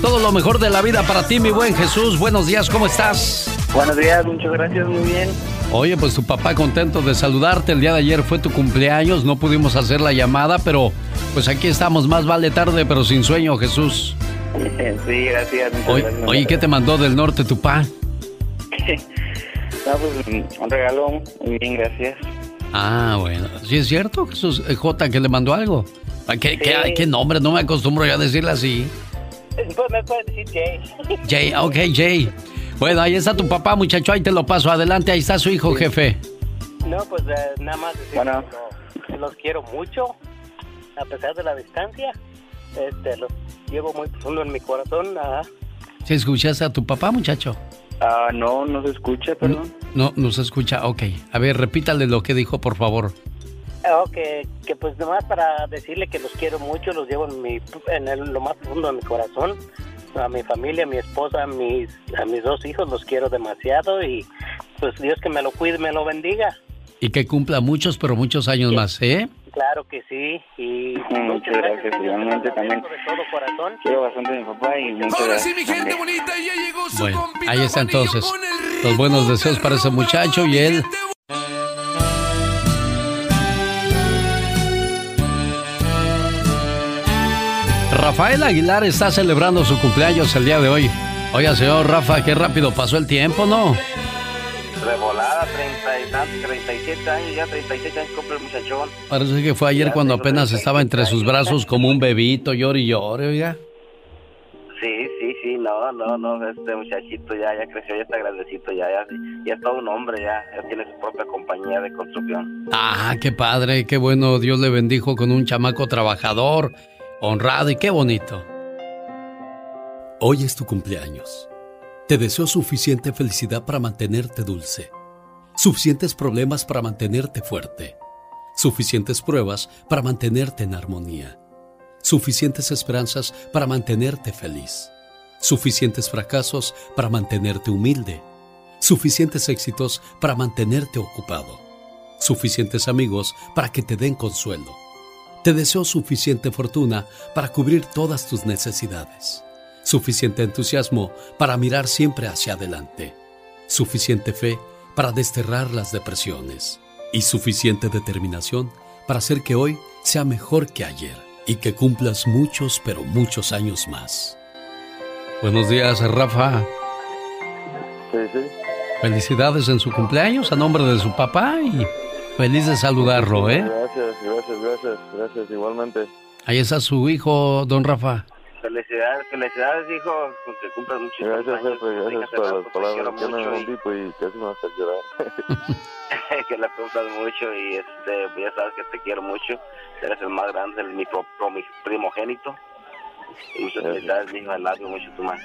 Todo lo mejor de la vida para ti, mi buen Jesús. Buenos días, ¿cómo estás? Buenos días, muchas gracias, muy bien. Oye, pues tu papá contento de saludarte. El día de ayer fue tu cumpleaños, no pudimos hacer la llamada, pero pues aquí estamos. Más vale tarde, pero sin sueño, Jesús. Sí, gracias. Oye, ¿qué te mandó del norte tu pa? no, pues un regalo, muy bien, gracias. Ah, bueno. ¿Sí es cierto, Jesús eh, J, que le mandó algo? ¿Qué, qué, qué nombre? No me acostumbro ya a decirle así. Pues me puedes decir Jay. Jay, ok, Jay. Bueno, ahí está tu papá, muchacho, ahí te lo paso. Adelante, ahí está su hijo, jefe. No, pues eh, nada más decir bueno. que los quiero mucho, a pesar de la distancia. Este, los llevo muy profundo en mi corazón. ¿Se escuchaste a tu papá, muchacho? Ah, no, no se escucha, perdón. No, no, se escucha, ok. A ver, repítale lo que dijo, por favor. Ah, que, que pues nomás para decirle que los quiero mucho, los llevo en, mi, en lo más profundo de mi corazón. A mi familia, a mi esposa, a mis, a mis dos hijos los quiero demasiado y pues Dios que me lo cuide, me lo bendiga. Y que cumpla muchos, pero muchos años más, ¿eh? Claro que sí. Y muchas gracias, realmente también. De todo corazón. Quiero bastante a mi papá y muchas Ahora sí, mi gente bonita, ya llegó su Bueno, ahí está entonces. Los buenos deseos para ese muchacho y él. Rafael Aguilar está celebrando su cumpleaños el día de hoy. Oiga, señor Rafa, qué rápido pasó el tiempo, ¿no? de volada, 30 y tantos, 37 años, ya 37 años cumple el muchachón. Parece que fue ayer cuando apenas estaba entre sus brazos como un bebito, llore y llore, oiga. Sí, sí, sí, no, no, no, este muchachito ya, ya creció, ya está grandecito, ya, ya, ya es todo un hombre, ya, ya tiene su propia compañía de construcción. Ah, qué padre, qué bueno, Dios le bendijo con un chamaco trabajador, honrado y qué bonito. Hoy es tu cumpleaños. Te deseo suficiente felicidad para mantenerte dulce, suficientes problemas para mantenerte fuerte, suficientes pruebas para mantenerte en armonía, suficientes esperanzas para mantenerte feliz, suficientes fracasos para mantenerte humilde, suficientes éxitos para mantenerte ocupado, suficientes amigos para que te den consuelo. Te deseo suficiente fortuna para cubrir todas tus necesidades suficiente entusiasmo para mirar siempre hacia adelante, suficiente fe para desterrar las depresiones y suficiente determinación para hacer que hoy sea mejor que ayer y que cumplas muchos, pero muchos años más. Buenos días, Rafa. Sí, sí. Felicidades en su cumpleaños a nombre de su papá y feliz de saludarlo, ¿eh? Gracias, gracias, gracias, gracias, igualmente. Ahí está su hijo, don Rafa. Felicidades, felicidades, hijo, que cumplas muchos Gracias, años. jefe, gracias por las palabras. Yo y- tipo y casi me vas a llorar. que la cumplas mucho y este, ya sabes que te quiero mucho. Eres el más grande, el, mi, pro- pro- mi primogénito. Y muchas felicidades, mi hijo, al lado mucho tú más.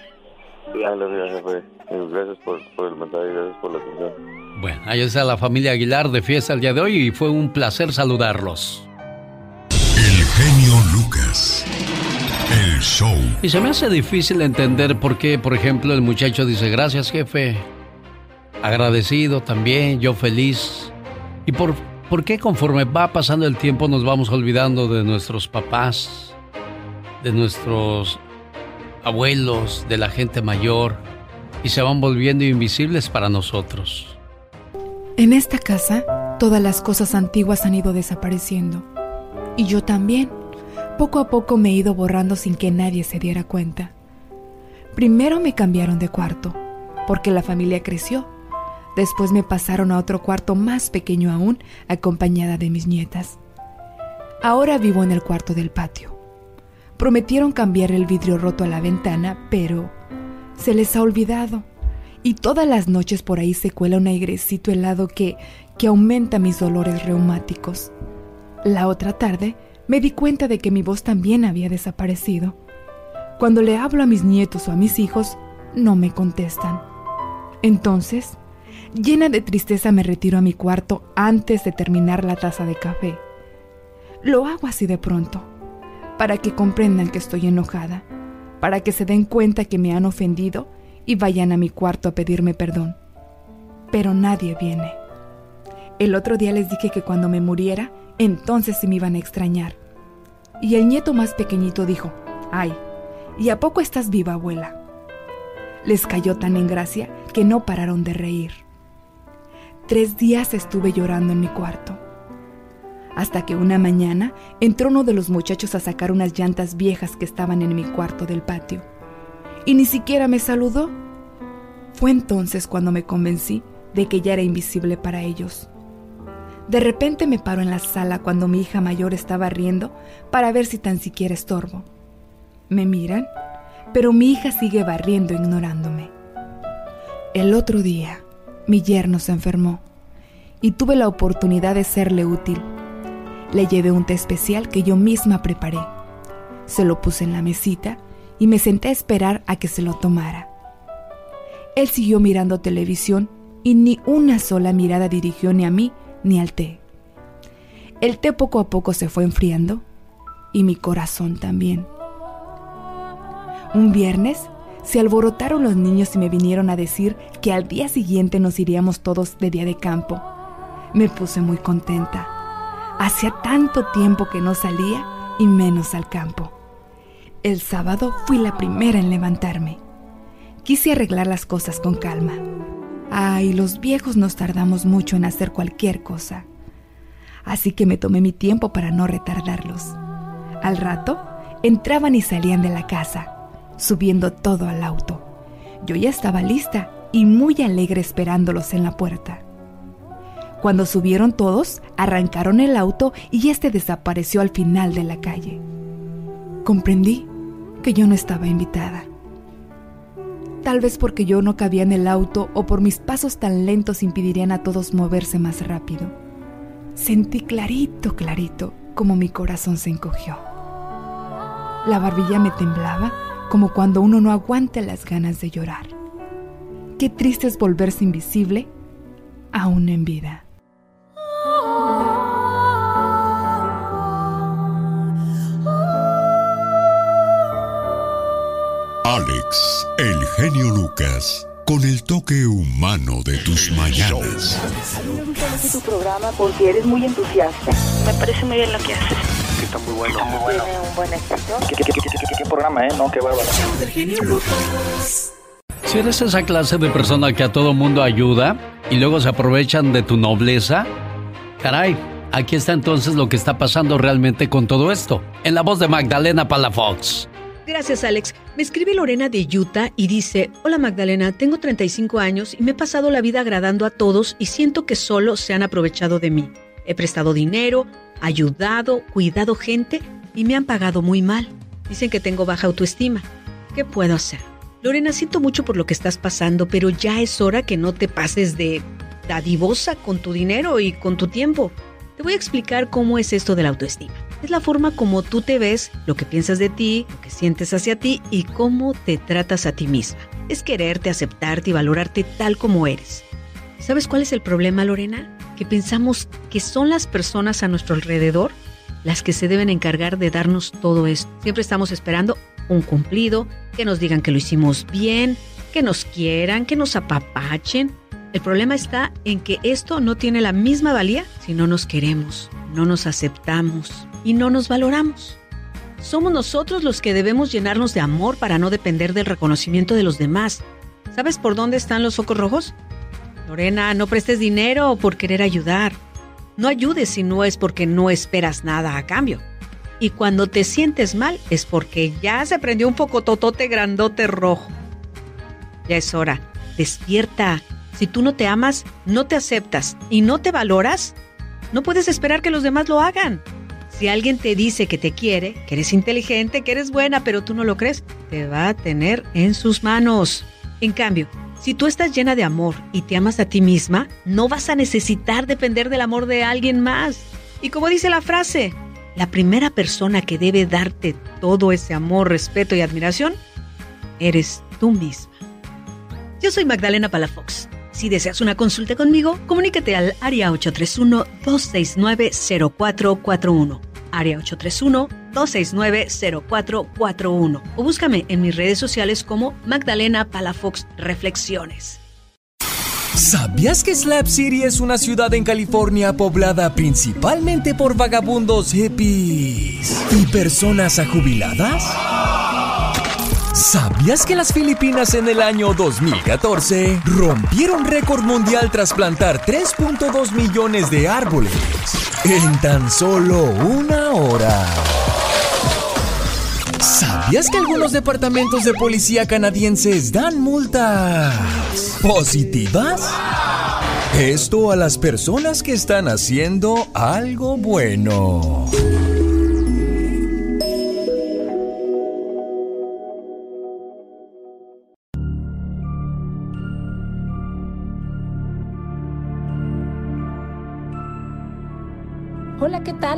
Bien, jefe. Gracias por, por el mensaje, gracias por la atención. Bueno, ahí está la familia Aguilar de fiesta el día de hoy y fue un placer saludarlos. El genio Lucas. El show. Y se me hace difícil entender por qué, por ejemplo, el muchacho dice, gracias jefe, agradecido también, yo feliz. ¿Y por, por qué conforme va pasando el tiempo nos vamos olvidando de nuestros papás, de nuestros abuelos, de la gente mayor, y se van volviendo invisibles para nosotros? En esta casa, todas las cosas antiguas han ido desapareciendo. Y yo también. Poco a poco me he ido borrando sin que nadie se diera cuenta. Primero me cambiaron de cuarto, porque la familia creció. Después me pasaron a otro cuarto más pequeño aún, acompañada de mis nietas. Ahora vivo en el cuarto del patio. Prometieron cambiar el vidrio roto a la ventana, pero se les ha olvidado. Y todas las noches por ahí se cuela un airecito helado que, que aumenta mis dolores reumáticos. La otra tarde me di cuenta de que mi voz también había desaparecido. Cuando le hablo a mis nietos o a mis hijos, no me contestan. Entonces, llena de tristeza me retiro a mi cuarto antes de terminar la taza de café. Lo hago así de pronto, para que comprendan que estoy enojada, para que se den cuenta que me han ofendido y vayan a mi cuarto a pedirme perdón. Pero nadie viene. El otro día les dije que cuando me muriera, entonces sí me iban a extrañar. Y el nieto más pequeñito dijo, ay, ¿y a poco estás viva, abuela? Les cayó tan en gracia que no pararon de reír. Tres días estuve llorando en mi cuarto. Hasta que una mañana entró uno de los muchachos a sacar unas llantas viejas que estaban en mi cuarto del patio. Y ni siquiera me saludó. Fue entonces cuando me convencí de que ya era invisible para ellos. De repente me paro en la sala cuando mi hija mayor estaba riendo para ver si tan siquiera estorbo. Me miran, pero mi hija sigue barriendo ignorándome. El otro día, mi yerno se enfermó y tuve la oportunidad de serle útil. Le llevé un té especial que yo misma preparé. Se lo puse en la mesita y me senté a esperar a que se lo tomara. Él siguió mirando televisión y ni una sola mirada dirigió ni a mí ni al té. El té poco a poco se fue enfriando y mi corazón también. Un viernes se alborotaron los niños y me vinieron a decir que al día siguiente nos iríamos todos de día de campo. Me puse muy contenta. Hacía tanto tiempo que no salía y menos al campo. El sábado fui la primera en levantarme. Quise arreglar las cosas con calma. Ay, los viejos nos tardamos mucho en hacer cualquier cosa. Así que me tomé mi tiempo para no retardarlos. Al rato, entraban y salían de la casa, subiendo todo al auto. Yo ya estaba lista y muy alegre esperándolos en la puerta. Cuando subieron todos, arrancaron el auto y este desapareció al final de la calle. Comprendí que yo no estaba invitada. Tal vez porque yo no cabía en el auto o por mis pasos tan lentos impedirían a todos moverse más rápido. Sentí clarito, clarito, como mi corazón se encogió. La barbilla me temblaba como cuando uno no aguanta las ganas de llorar. Qué triste es volverse invisible aún en vida. Alex, el genio Lucas, con el toque humano de tus mañanas. A mí me gusta mucho tu programa porque eres muy entusiasta. Me parece muy bien lo que haces. Que está muy bueno. Tiene un buen éxito. ¿Qué, qué, qué, qué, qué- qué programa, eh? No, qué bárbaro. Si eres esa clase de persona que a todo mundo ayuda y luego se aprovechan de tu nobleza, caray, Aquí está entonces lo que está pasando realmente con todo esto, en la voz de Magdalena Palafox. Gracias, Alex. Me escribe Lorena de Utah y dice, Hola Magdalena, tengo 35 años y me he pasado la vida agradando a todos y siento que solo se han aprovechado de mí. He prestado dinero, ayudado, cuidado gente y me han pagado muy mal. Dicen que tengo baja autoestima. ¿Qué puedo hacer? Lorena, siento mucho por lo que estás pasando, pero ya es hora que no te pases de dadivosa con tu dinero y con tu tiempo. Te voy a explicar cómo es esto de la autoestima. Es la forma como tú te ves, lo que piensas de ti, lo que sientes hacia ti y cómo te tratas a ti misma. Es quererte, aceptarte y valorarte tal como eres. ¿Sabes cuál es el problema, Lorena? Que pensamos que son las personas a nuestro alrededor las que se deben encargar de darnos todo esto. Siempre estamos esperando un cumplido, que nos digan que lo hicimos bien, que nos quieran, que nos apapachen. El problema está en que esto no tiene la misma valía si no nos queremos, no nos aceptamos y no nos valoramos. Somos nosotros los que debemos llenarnos de amor para no depender del reconocimiento de los demás. ¿Sabes por dónde están los focos rojos? Lorena, no prestes dinero por querer ayudar. No ayudes si no es porque no esperas nada a cambio. Y cuando te sientes mal es porque ya se prendió un poco totote grandote rojo. Ya es hora. Despierta. Si tú no te amas, no te aceptas y no te valoras, no puedes esperar que los demás lo hagan. Si alguien te dice que te quiere, que eres inteligente, que eres buena, pero tú no lo crees, te va a tener en sus manos. En cambio, si tú estás llena de amor y te amas a ti misma, no vas a necesitar depender del amor de alguien más. Y como dice la frase, la primera persona que debe darte todo ese amor, respeto y admiración, eres tú misma. Yo soy Magdalena Palafox. Si deseas una consulta conmigo, comunícate al área 831-269-0441. Área 831-269-0441. O búscame en mis redes sociales como Magdalena Palafox Reflexiones. ¿Sabías que Slab City es una ciudad en California poblada principalmente por vagabundos hippies y personas ajubiladas? ¿Sabías que las Filipinas en el año 2014 rompieron récord mundial tras plantar 3.2 millones de árboles en tan solo una hora? ¿Sabías que algunos departamentos de policía canadienses dan multas positivas? Esto a las personas que están haciendo algo bueno.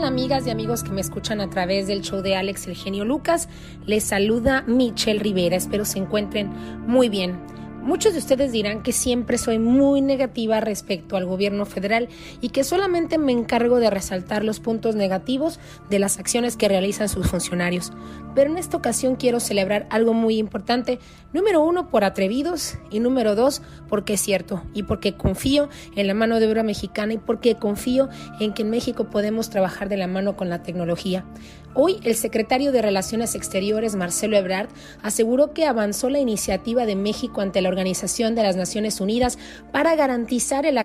Amigas y amigos que me escuchan a través del show de Alex el genio Lucas? Les saluda Michelle Rivera, espero se encuentren muy bien. Muchos de ustedes dirán que siempre soy muy negativa respecto al gobierno federal y que solamente me encargo de resaltar los puntos negativos de las acciones que realizan sus funcionarios. Pero en esta ocasión quiero celebrar algo muy importante. Número uno, por atrevidos y número dos, porque es cierto y porque confío en la mano de obra mexicana y porque confío en que en México podemos trabajar de la mano con la tecnología. Hoy el secretario de Relaciones Exteriores, Marcelo Ebrard, aseguró que avanzó la iniciativa de México ante la Organización de las Naciones Unidas para garantizar el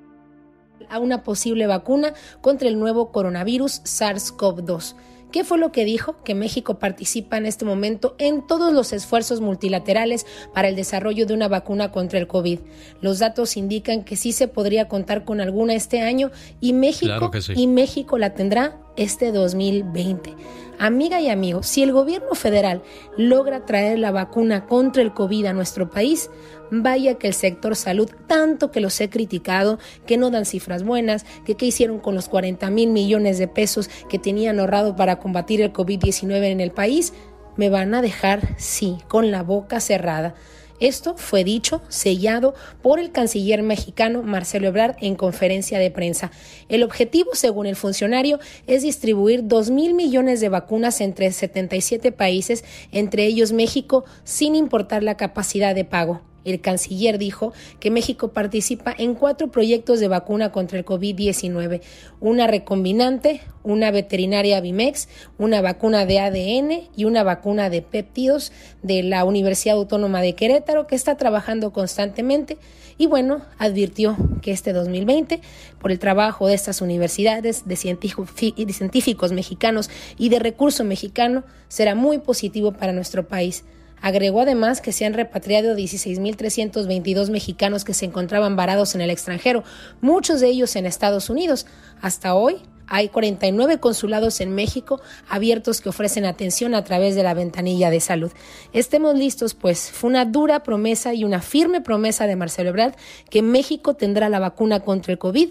a una posible vacuna contra el nuevo coronavirus SARS-CoV-2. ¿Qué fue lo que dijo? Que México participa en este momento en todos los esfuerzos multilaterales para el desarrollo de una vacuna contra el COVID. Los datos indican que sí se podría contar con alguna este año y México, Claro que sí. y México la tendrá este 2020. Amiga y amigo, si el gobierno federal logra traer la vacuna contra el COVID a nuestro país, vaya que el sector salud, tanto que los he criticado, que no dan cifras buenas, que qué hicieron con los 40 mil millones de pesos que tenían ahorrado para combatir el COVID-19 en el país, me van a dejar, sí, con la boca cerrada. Esto fue dicho, sellado por el canciller mexicano Marcelo Ebrard en conferencia de prensa. El objetivo, según el funcionario, es distribuir 2 mil millones de vacunas entre 77 países, entre ellos México, sin importar la capacidad de pago. El canciller dijo que México participa en cuatro proyectos de vacuna contra el COVID-19, una recombinante, una veterinaria Bimex, una vacuna de ADN y una vacuna de péptidos de la Universidad Autónoma de Querétaro que está trabajando constantemente y bueno, advirtió que este 2020, por el trabajo de estas universidades, de científicos mexicanos y de recurso mexicano, será muy positivo para nuestro país. Agregó además que se han repatriado 16.322 mexicanos que se encontraban varados en el extranjero, muchos de ellos en Estados Unidos. Hasta hoy hay 49 consulados en México abiertos que ofrecen atención a través de la ventanilla de salud. Estemos listos, pues fue una dura promesa y una firme promesa de Marcelo Ebrard que México tendrá la vacuna contra el COVID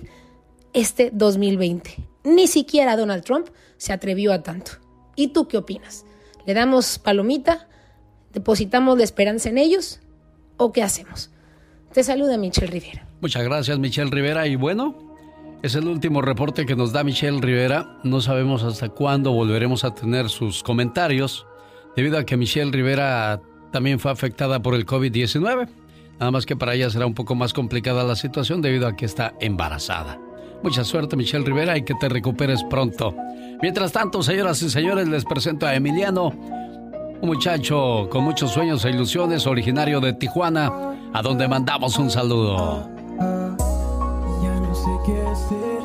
este 2020. Ni siquiera Donald Trump se atrevió a tanto. ¿Y tú qué opinas? ¿Le damos palomita? ¿Depositamos la esperanza en ellos? ¿O qué hacemos? Te saluda Michelle Rivera. Muchas gracias, Michelle Rivera. Y bueno, es el último reporte que nos da Michelle Rivera. No sabemos hasta cuándo volveremos a tener sus comentarios, debido a que Michelle Rivera también fue afectada por el COVID-19. Nada más que para ella será un poco más complicada la situación debido a que está embarazada. Mucha suerte, Michelle Rivera, y que te recuperes pronto. Mientras tanto, señoras y señores, les presento a Emiliano, un muchacho con muchos sueños e ilusiones, originario de Tijuana, a donde mandamos un saludo. Ya no sé qué hacer.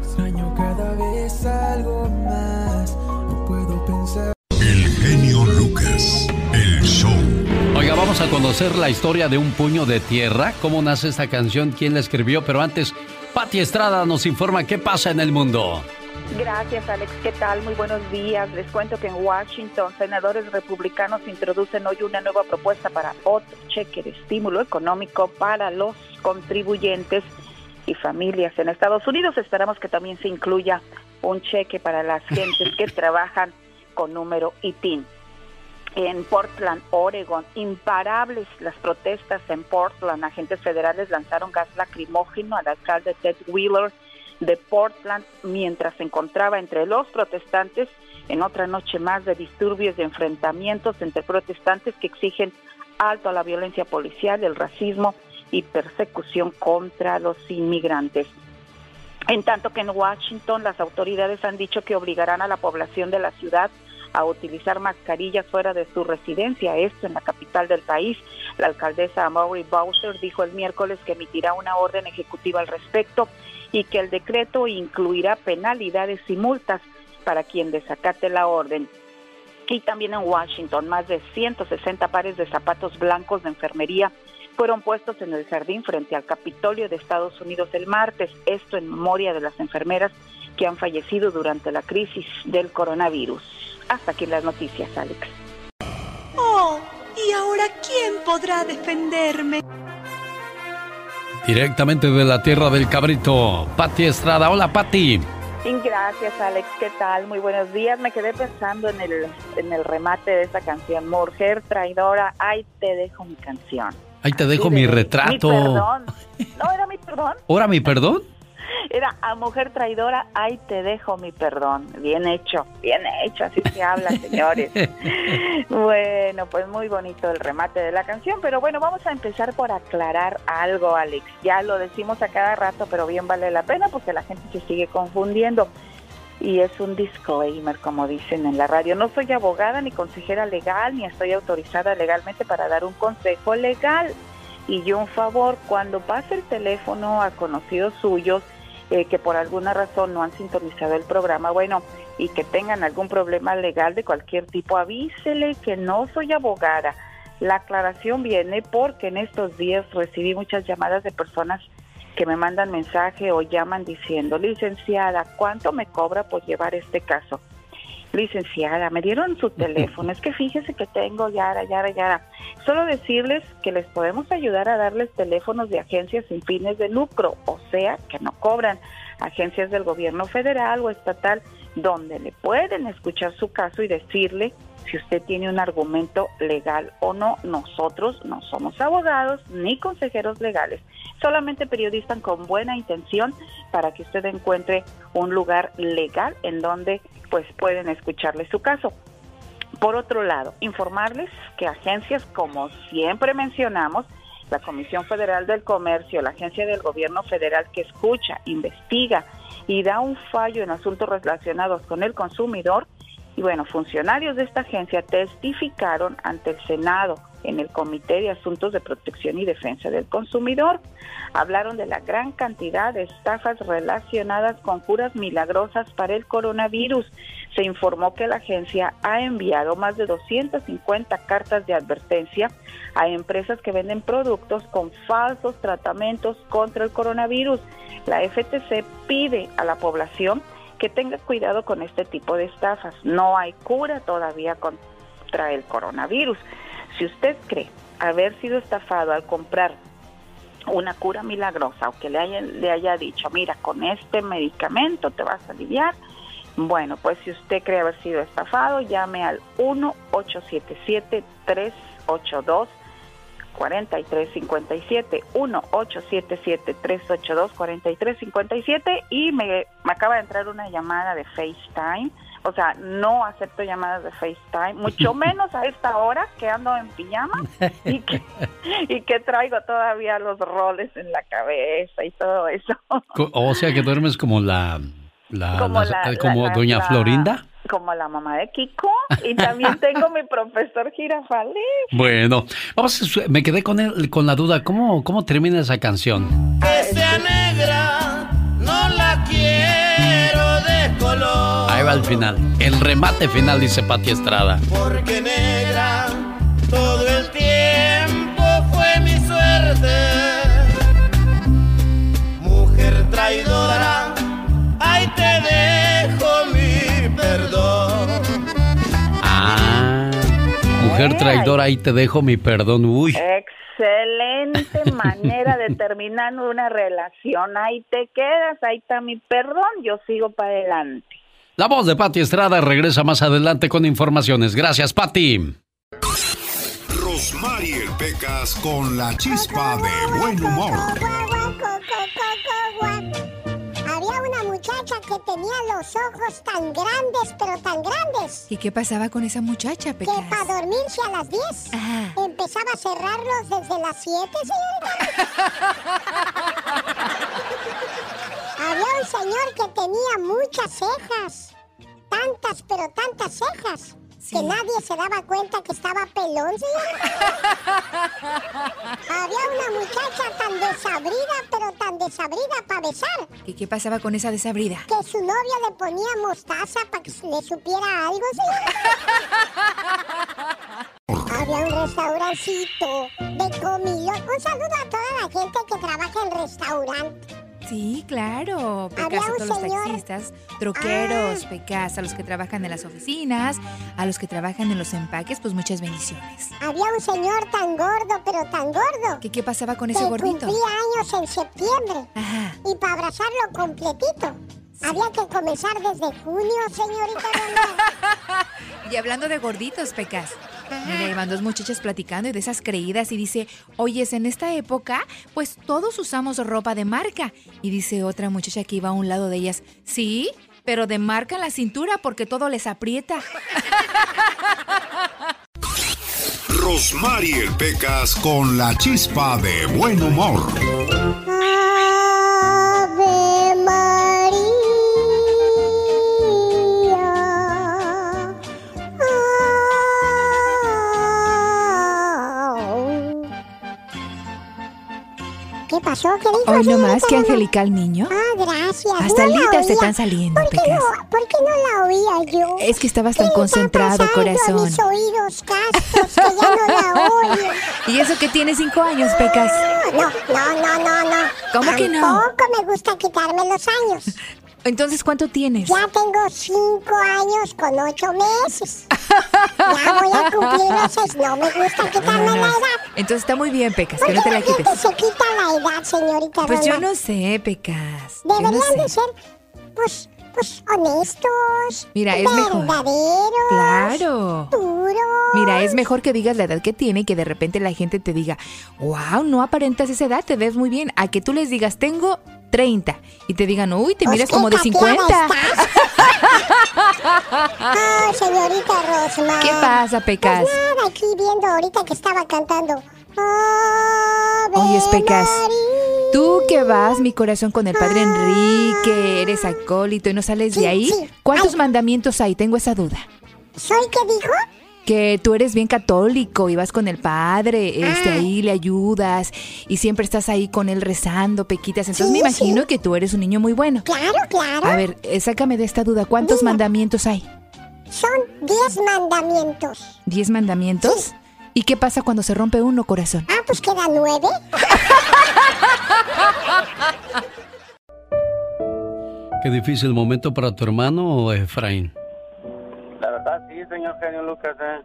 extraño cada vez algo más. No puedo pensar. El genio Lucas, el show. Oiga, vamos a conocer la historia de un puño de tierra, cómo nace esta canción, quién la escribió, pero antes, Pati Estrada nos informa qué pasa en el mundo. Gracias, Alex. ¿Qué tal? Muy buenos días. Les cuento que en Washington, senadores republicanos introducen hoy una nueva propuesta para otro cheque de estímulo económico para los contribuyentes y familias en Estados Unidos. Esperamos que también se incluya un cheque para las gentes que trabajan con número ITIN. En Portland, Oregon, imparables las protestas en Portland. Agentes federales lanzaron gas lacrimógeno al alcalde Ted Wheeler de Portland mientras se encontraba entre los protestantes en otra noche más de disturbios y enfrentamientos entre protestantes que exigen alto a la violencia policial, el racismo y persecución contra los inmigrantes. En tanto que en Washington las autoridades han dicho que obligarán a la población de la ciudad a utilizar mascarillas fuera de su residencia, esto en la capital del país. La alcaldesa Maury Bowser dijo el miércoles que emitirá una orden ejecutiva al respecto y que el decreto incluirá penalidades y multas para quien desacate la orden. Y también en Washington, más de 160 pares de zapatos blancos de enfermería fueron puestos en el jardín frente al Capitolio de Estados Unidos el martes, esto en memoria de las enfermeras que han fallecido durante la crisis del coronavirus. Hasta aquí las noticias, Alex. Oh, ¿y ahora quién podrá defenderme? Directamente de la tierra del cabrito, Patti Estrada. Hola, Patti. Gracias, Alex. ¿Qué tal? Muy buenos días. Me quedé pensando en el, en el remate de esta canción. Mujer traidora, ahí te dejo mi canción. Ahí te dejo mi retrato. Mi perdón. No, era mi perdón. ¿Ahora mi perdón? Era a mujer traidora, ahí te dejo mi perdón. Bien hecho, bien hecho, así se habla, señores. bueno, pues muy bonito el remate de la canción, pero bueno, vamos a empezar por aclarar algo, Alex. Ya lo decimos a cada rato, pero bien vale la pena porque la gente se sigue confundiendo. Y es un disclaimer, como dicen en la radio. No soy abogada ni consejera legal, ni estoy autorizada legalmente para dar un consejo legal. Y yo un favor, cuando pase el teléfono a conocidos suyos, eh, que por alguna razón no han sintonizado el programa, bueno, y que tengan algún problema legal de cualquier tipo, avísele que no soy abogada. La aclaración viene porque en estos días recibí muchas llamadas de personas que me mandan mensaje o llaman diciendo, licenciada, ¿cuánto me cobra por llevar este caso? Licenciada, me dieron su teléfono, es que fíjese que tengo yara, yara, yara. Solo decirles que les podemos ayudar a darles teléfonos de agencias sin fines de lucro, o sea, que no cobran, agencias del gobierno federal o estatal, donde le pueden escuchar su caso y decirle si usted tiene un argumento legal o no. Nosotros no somos abogados ni consejeros legales, solamente periodistas con buena intención para que usted encuentre un lugar legal en donde pues pueden escucharle su caso. Por otro lado, informarles que agencias, como siempre mencionamos, la Comisión Federal del Comercio, la agencia del gobierno federal que escucha, investiga y da un fallo en asuntos relacionados con el consumidor, y bueno, funcionarios de esta agencia testificaron ante el Senado en el Comité de Asuntos de Protección y Defensa del Consumidor. Hablaron de la gran cantidad de estafas relacionadas con curas milagrosas para el coronavirus. Se informó que la agencia ha enviado más de 250 cartas de advertencia a empresas que venden productos con falsos tratamientos contra el coronavirus. La FTC pide a la población que tenga cuidado con este tipo de estafas. No hay cura todavía contra el coronavirus. Si usted cree haber sido estafado al comprar una cura milagrosa o que le haya, le haya dicho, mira, con este medicamento te vas a aliviar, bueno, pues si usted cree haber sido estafado, llame al 1-877-382. 4357 1-877-382-4357 y me, me acaba de entrar una llamada de FaceTime. O sea, no acepto llamadas de FaceTime, mucho menos a esta hora que ando en pijama y que, y que traigo todavía los roles en la cabeza y todo eso. O sea, que duermes como la... como, como Doña Florinda como la mamá de Kiko y también tengo mi profesor Girafales. Bueno, vamos me quedé con el, con la duda, ¿cómo, cómo termina esa canción? Que sea negra, no la quiero de color. Ahí va el final, el remate final dice Pati Estrada. Porque negra mujer traidora, ahí te dejo mi perdón. Uy. Excelente manera de terminar una relación. Ahí te quedas, ahí está mi perdón, yo sigo para adelante. La voz de Patti Estrada regresa más adelante con informaciones. Gracias, Patti. Rosmarie Pecas con la chispa de buen humor muchacha que tenía los ojos tan grandes, pero tan grandes. ¿Y qué pasaba con esa muchacha, Pecas? Que para dormirse a las 10 empezaba a cerrarlos desde las 7, señorita. había un señor que tenía muchas cejas. Tantas, pero tantas cejas que nadie se daba cuenta que estaba pelón, Había una muchacha tan desabrida, pero tan desabrida para besar. ¿Y qué pasaba con esa desabrida? Que su novia le ponía mostaza para que le supiera algo, Había un restaurancito de comida. Un saludo a toda la gente que trabaja en restaurante. Sí, claro. Pecas a todos los taxistas, troqueros, ah. pecas a los que trabajan en las oficinas, a los que trabajan en los empaques, pues muchas bendiciones. Había un señor tan gordo, pero tan gordo. ¿Qué, qué pasaba con ese gordito? Cumplía años en septiembre. Ajá. Y para abrazarlo completito. Había que comenzar desde junio, señorita. y hablando de gorditos, Pecas. Mira, van dos muchachas platicando y de esas creídas y dice, oyes, en esta época, pues todos usamos ropa de marca. Y dice otra muchacha que iba a un lado de ellas, sí, pero de marca en la cintura porque todo les aprieta. Rosmarie Pecas con la chispa de buen humor. Hoy nomás, que angelical niño. Ah, gracias. Hasta no te están saliendo, ¿Por qué, no, ¿Por qué no la oía yo? Es que estabas tan concentrado, corazón. A mis oídos castos, que ya no la oigo. ¿Y eso que tiene cinco años, Pecas? No, no, no, no, no. ¿Cómo que no? Tampoco me gusta quitarme los años. Entonces, ¿cuánto tienes? Ya tengo cinco años con ocho meses. ya voy a cumplir meses. No me gusta quitarme la edad. Entonces está muy bien, Pecas, que no te la quites. se quita la edad, señorita Pues yo no sé, Pecas. Deberían de ser, pues, pues honestos. Mira, es mejor. Verdaderos. Claro. Puros. Mira, es mejor que digas la edad que tiene y que de repente la gente te diga, wow, no aparentas esa edad, te ves muy bien. A que tú les digas, tengo 30 y te digan, uy, te pues miras como de 50. Oh, señorita Rosma. ¿Qué pasa, Pecas? Pues nada, aquí viendo ahorita que estaba cantando. Oye, Pecas. María. Tú que vas, mi corazón, con el padre Enrique, eres acólito y no sales de ahí. ¿Cuántos mandamientos hay? Tengo esa duda. ¿Soy qué dijo? Que tú eres bien católico y vas con el padre, este, Ah. ahí le ayudas y siempre estás ahí con él rezando, Pequitas. Entonces me imagino que tú eres un niño muy bueno. Claro, claro. A ver, eh, sácame de esta duda. ¿Cuántos mandamientos hay? Son diez mandamientos. ¿Diez mandamientos? ¿Y qué pasa cuando se rompe uno, corazón? Ah, pues queda nueve. Qué difícil momento para tu hermano, Efraín. Verdad, sí, señor genio Lucas. ¿eh?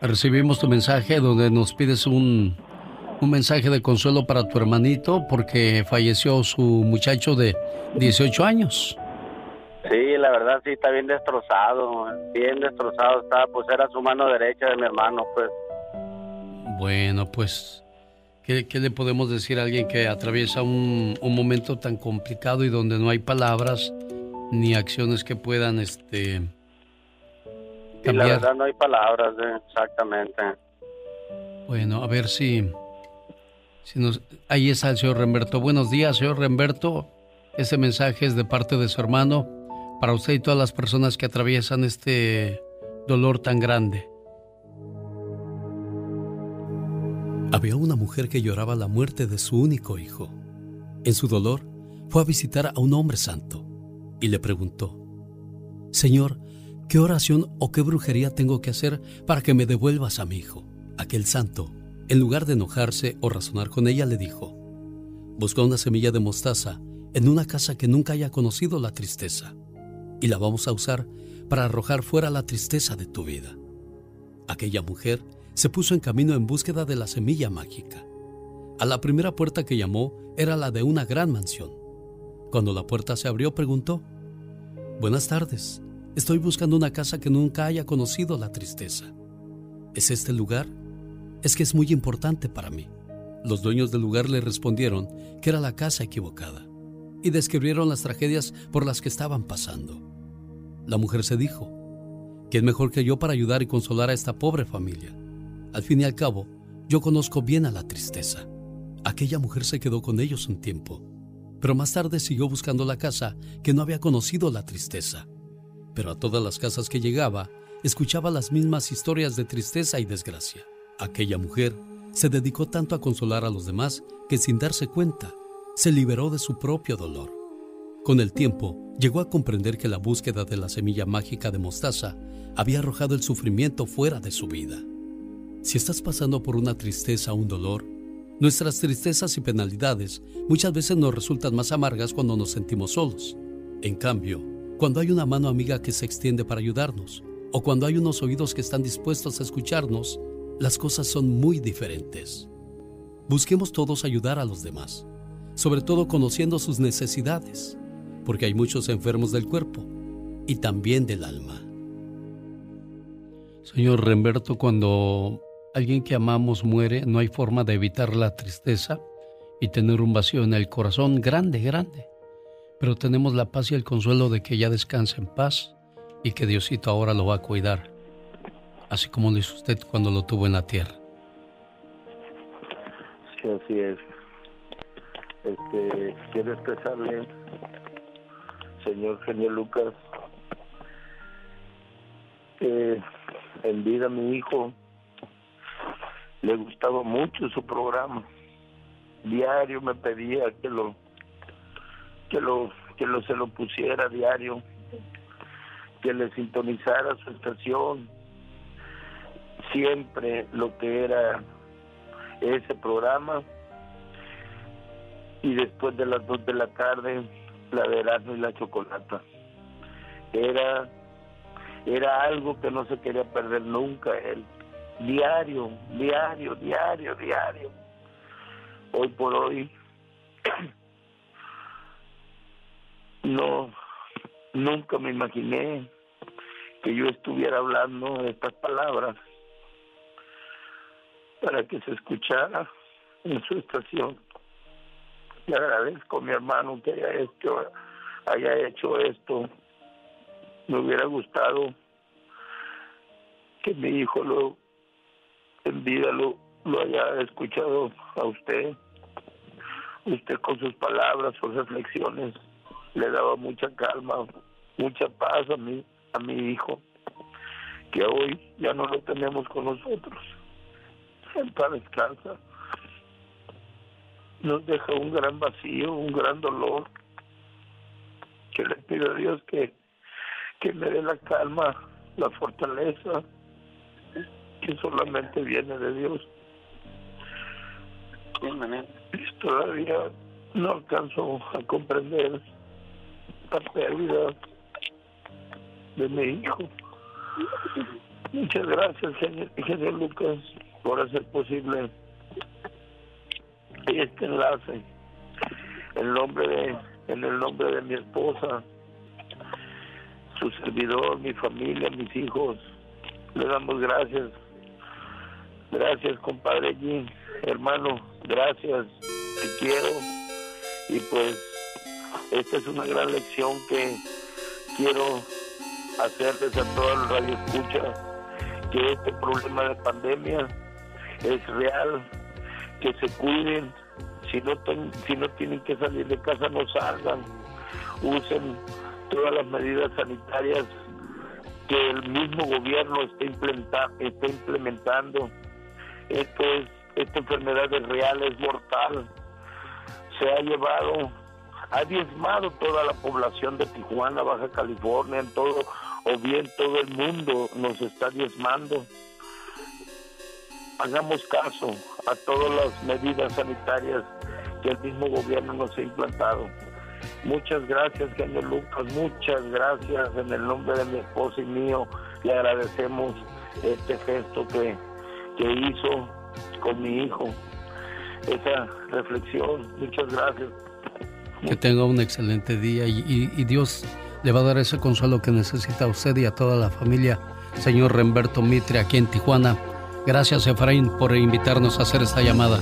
Recibimos tu mensaje donde nos pides un, un mensaje de consuelo para tu hermanito porque falleció su muchacho de 18 años. Sí, la verdad, sí, está bien destrozado. Bien destrozado está. Pues era su mano derecha de mi hermano, pues. Bueno, pues, ¿qué, qué le podemos decir a alguien que atraviesa un, un momento tan complicado y donde no hay palabras ni acciones que puedan, este, Y la verdad, no hay palabras, ¿eh? exactamente. Bueno, a ver si, si nos... Ahí está el señor Remberto. Buenos días, señor Remberto. Este mensaje es de parte de su hermano para usted y todas las personas que atraviesan este dolor tan grande. Había una mujer que lloraba la muerte de su único hijo. En su dolor, fue a visitar a un hombre santo y le preguntó, Señor, ¿qué oración o qué brujería tengo que hacer para que me devuelvas a mi hijo? Aquel santo, en lugar de enojarse o razonar con ella, le dijo, Busca una semilla de mostaza en una casa que nunca haya conocido la tristeza y la vamos a usar para arrojar fuera la tristeza de tu vida. Aquella mujer se puso en camino en búsqueda de la semilla mágica. A la primera puerta que llamó era la de una gran mansión. Cuando la puerta se abrió preguntó, Buenas tardes, estoy buscando una casa que nunca haya conocido la tristeza. ¿Es este el lugar? Es que es muy importante para mí. Los dueños del lugar le respondieron que era la casa equivocada y describieron las tragedias por las que estaban pasando. La mujer se dijo, ¿quién mejor que yo para ayudar y consolar a esta pobre familia? Al fin y al cabo, yo conozco bien a la tristeza. Aquella mujer se quedó con ellos un tiempo, pero más tarde siguió buscando la casa que no había conocido la tristeza. Pero a todas las casas que llegaba, escuchaba las mismas historias de tristeza y desgracia. Aquella mujer se dedicó tanto a consolar a los demás que sin darse cuenta, se liberó de su propio dolor. Con el tiempo, llegó a comprender que la búsqueda de la semilla mágica de mostaza había arrojado el sufrimiento fuera de su vida. Si estás pasando por una tristeza o un dolor, nuestras tristezas y penalidades muchas veces nos resultan más amargas cuando nos sentimos solos. En cambio, cuando hay una mano amiga que se extiende para ayudarnos, o cuando hay unos oídos que están dispuestos a escucharnos, las cosas son muy diferentes. Busquemos todos ayudar a los demás, sobre todo conociendo sus necesidades, porque hay muchos enfermos del cuerpo y también del alma. Señor Remberto, cuando alguien que amamos muere, no hay forma de evitar la tristeza y tener un vacío en el corazón grande, grande. Pero tenemos la paz y el consuelo de que ya descansa en paz y que Diosito ahora lo va a cuidar, así como lo hizo usted cuando lo tuvo en la tierra. Sí, así es. Este, quiero expresarle, señor genio Lucas, que en vida mi hijo le gustaba mucho su programa. Diario me pedía que lo que lo que lo se lo pusiera diario, que le sintonizara su estación. Siempre lo que era ese programa. Y después de las dos de la tarde la de Erasmo y la chocolata. Era era algo que no se quería perder nunca él diario diario diario diario. Hoy por hoy no nunca me imaginé que yo estuviera hablando estas palabras para que se escuchara en su estación. Le agradezco a mi hermano que haya hecho, haya hecho esto me hubiera gustado que mi hijo lo en vida lo, lo haya escuchado a usted. Usted con sus palabras, sus reflexiones, le daba mucha calma, mucha paz a mi, a mi hijo, que hoy ya no lo tenemos con nosotros. En paz descansa. Nos deja un gran vacío, un gran dolor, que le pido a Dios que, que me dé la calma, la fortaleza, que solamente viene de Dios. Todavía no alcanzo a comprender la pérdida de mi hijo. Muchas gracias, señor, Lucas, por hacer posible este enlace. En nombre de, en el nombre de mi esposa, su servidor, mi familia, mis hijos, le damos gracias Gracias, compadre Jim. Hermano, gracias. Te quiero. Y pues, esta es una gran lección que quiero hacerles a todos los radioescuchas que este problema de pandemia es real, que se cuiden, si no, si no tienen que salir de casa no salgan, usen todas las medidas sanitarias que el mismo gobierno está, está implementando. Esta enfermedad es real, es mortal. Se ha llevado, ha diezmado toda la población de Tijuana, Baja California, en todo, o bien todo el mundo nos está diezmando. Hagamos caso a todas las medidas sanitarias que el mismo gobierno nos ha implantado. Muchas gracias, señor Lucas, muchas gracias en el nombre de mi esposa y mío. Le agradecemos este gesto que que hizo con mi hijo. Esa reflexión, muchas gracias. Que tenga un excelente día y, Dios le va a dar ese consuelo que necesita a usted y a toda la familia. Señor Remberto Mitre, aquí en Tijuana. Gracias, Efraín, por invitarnos a hacer esta llamada.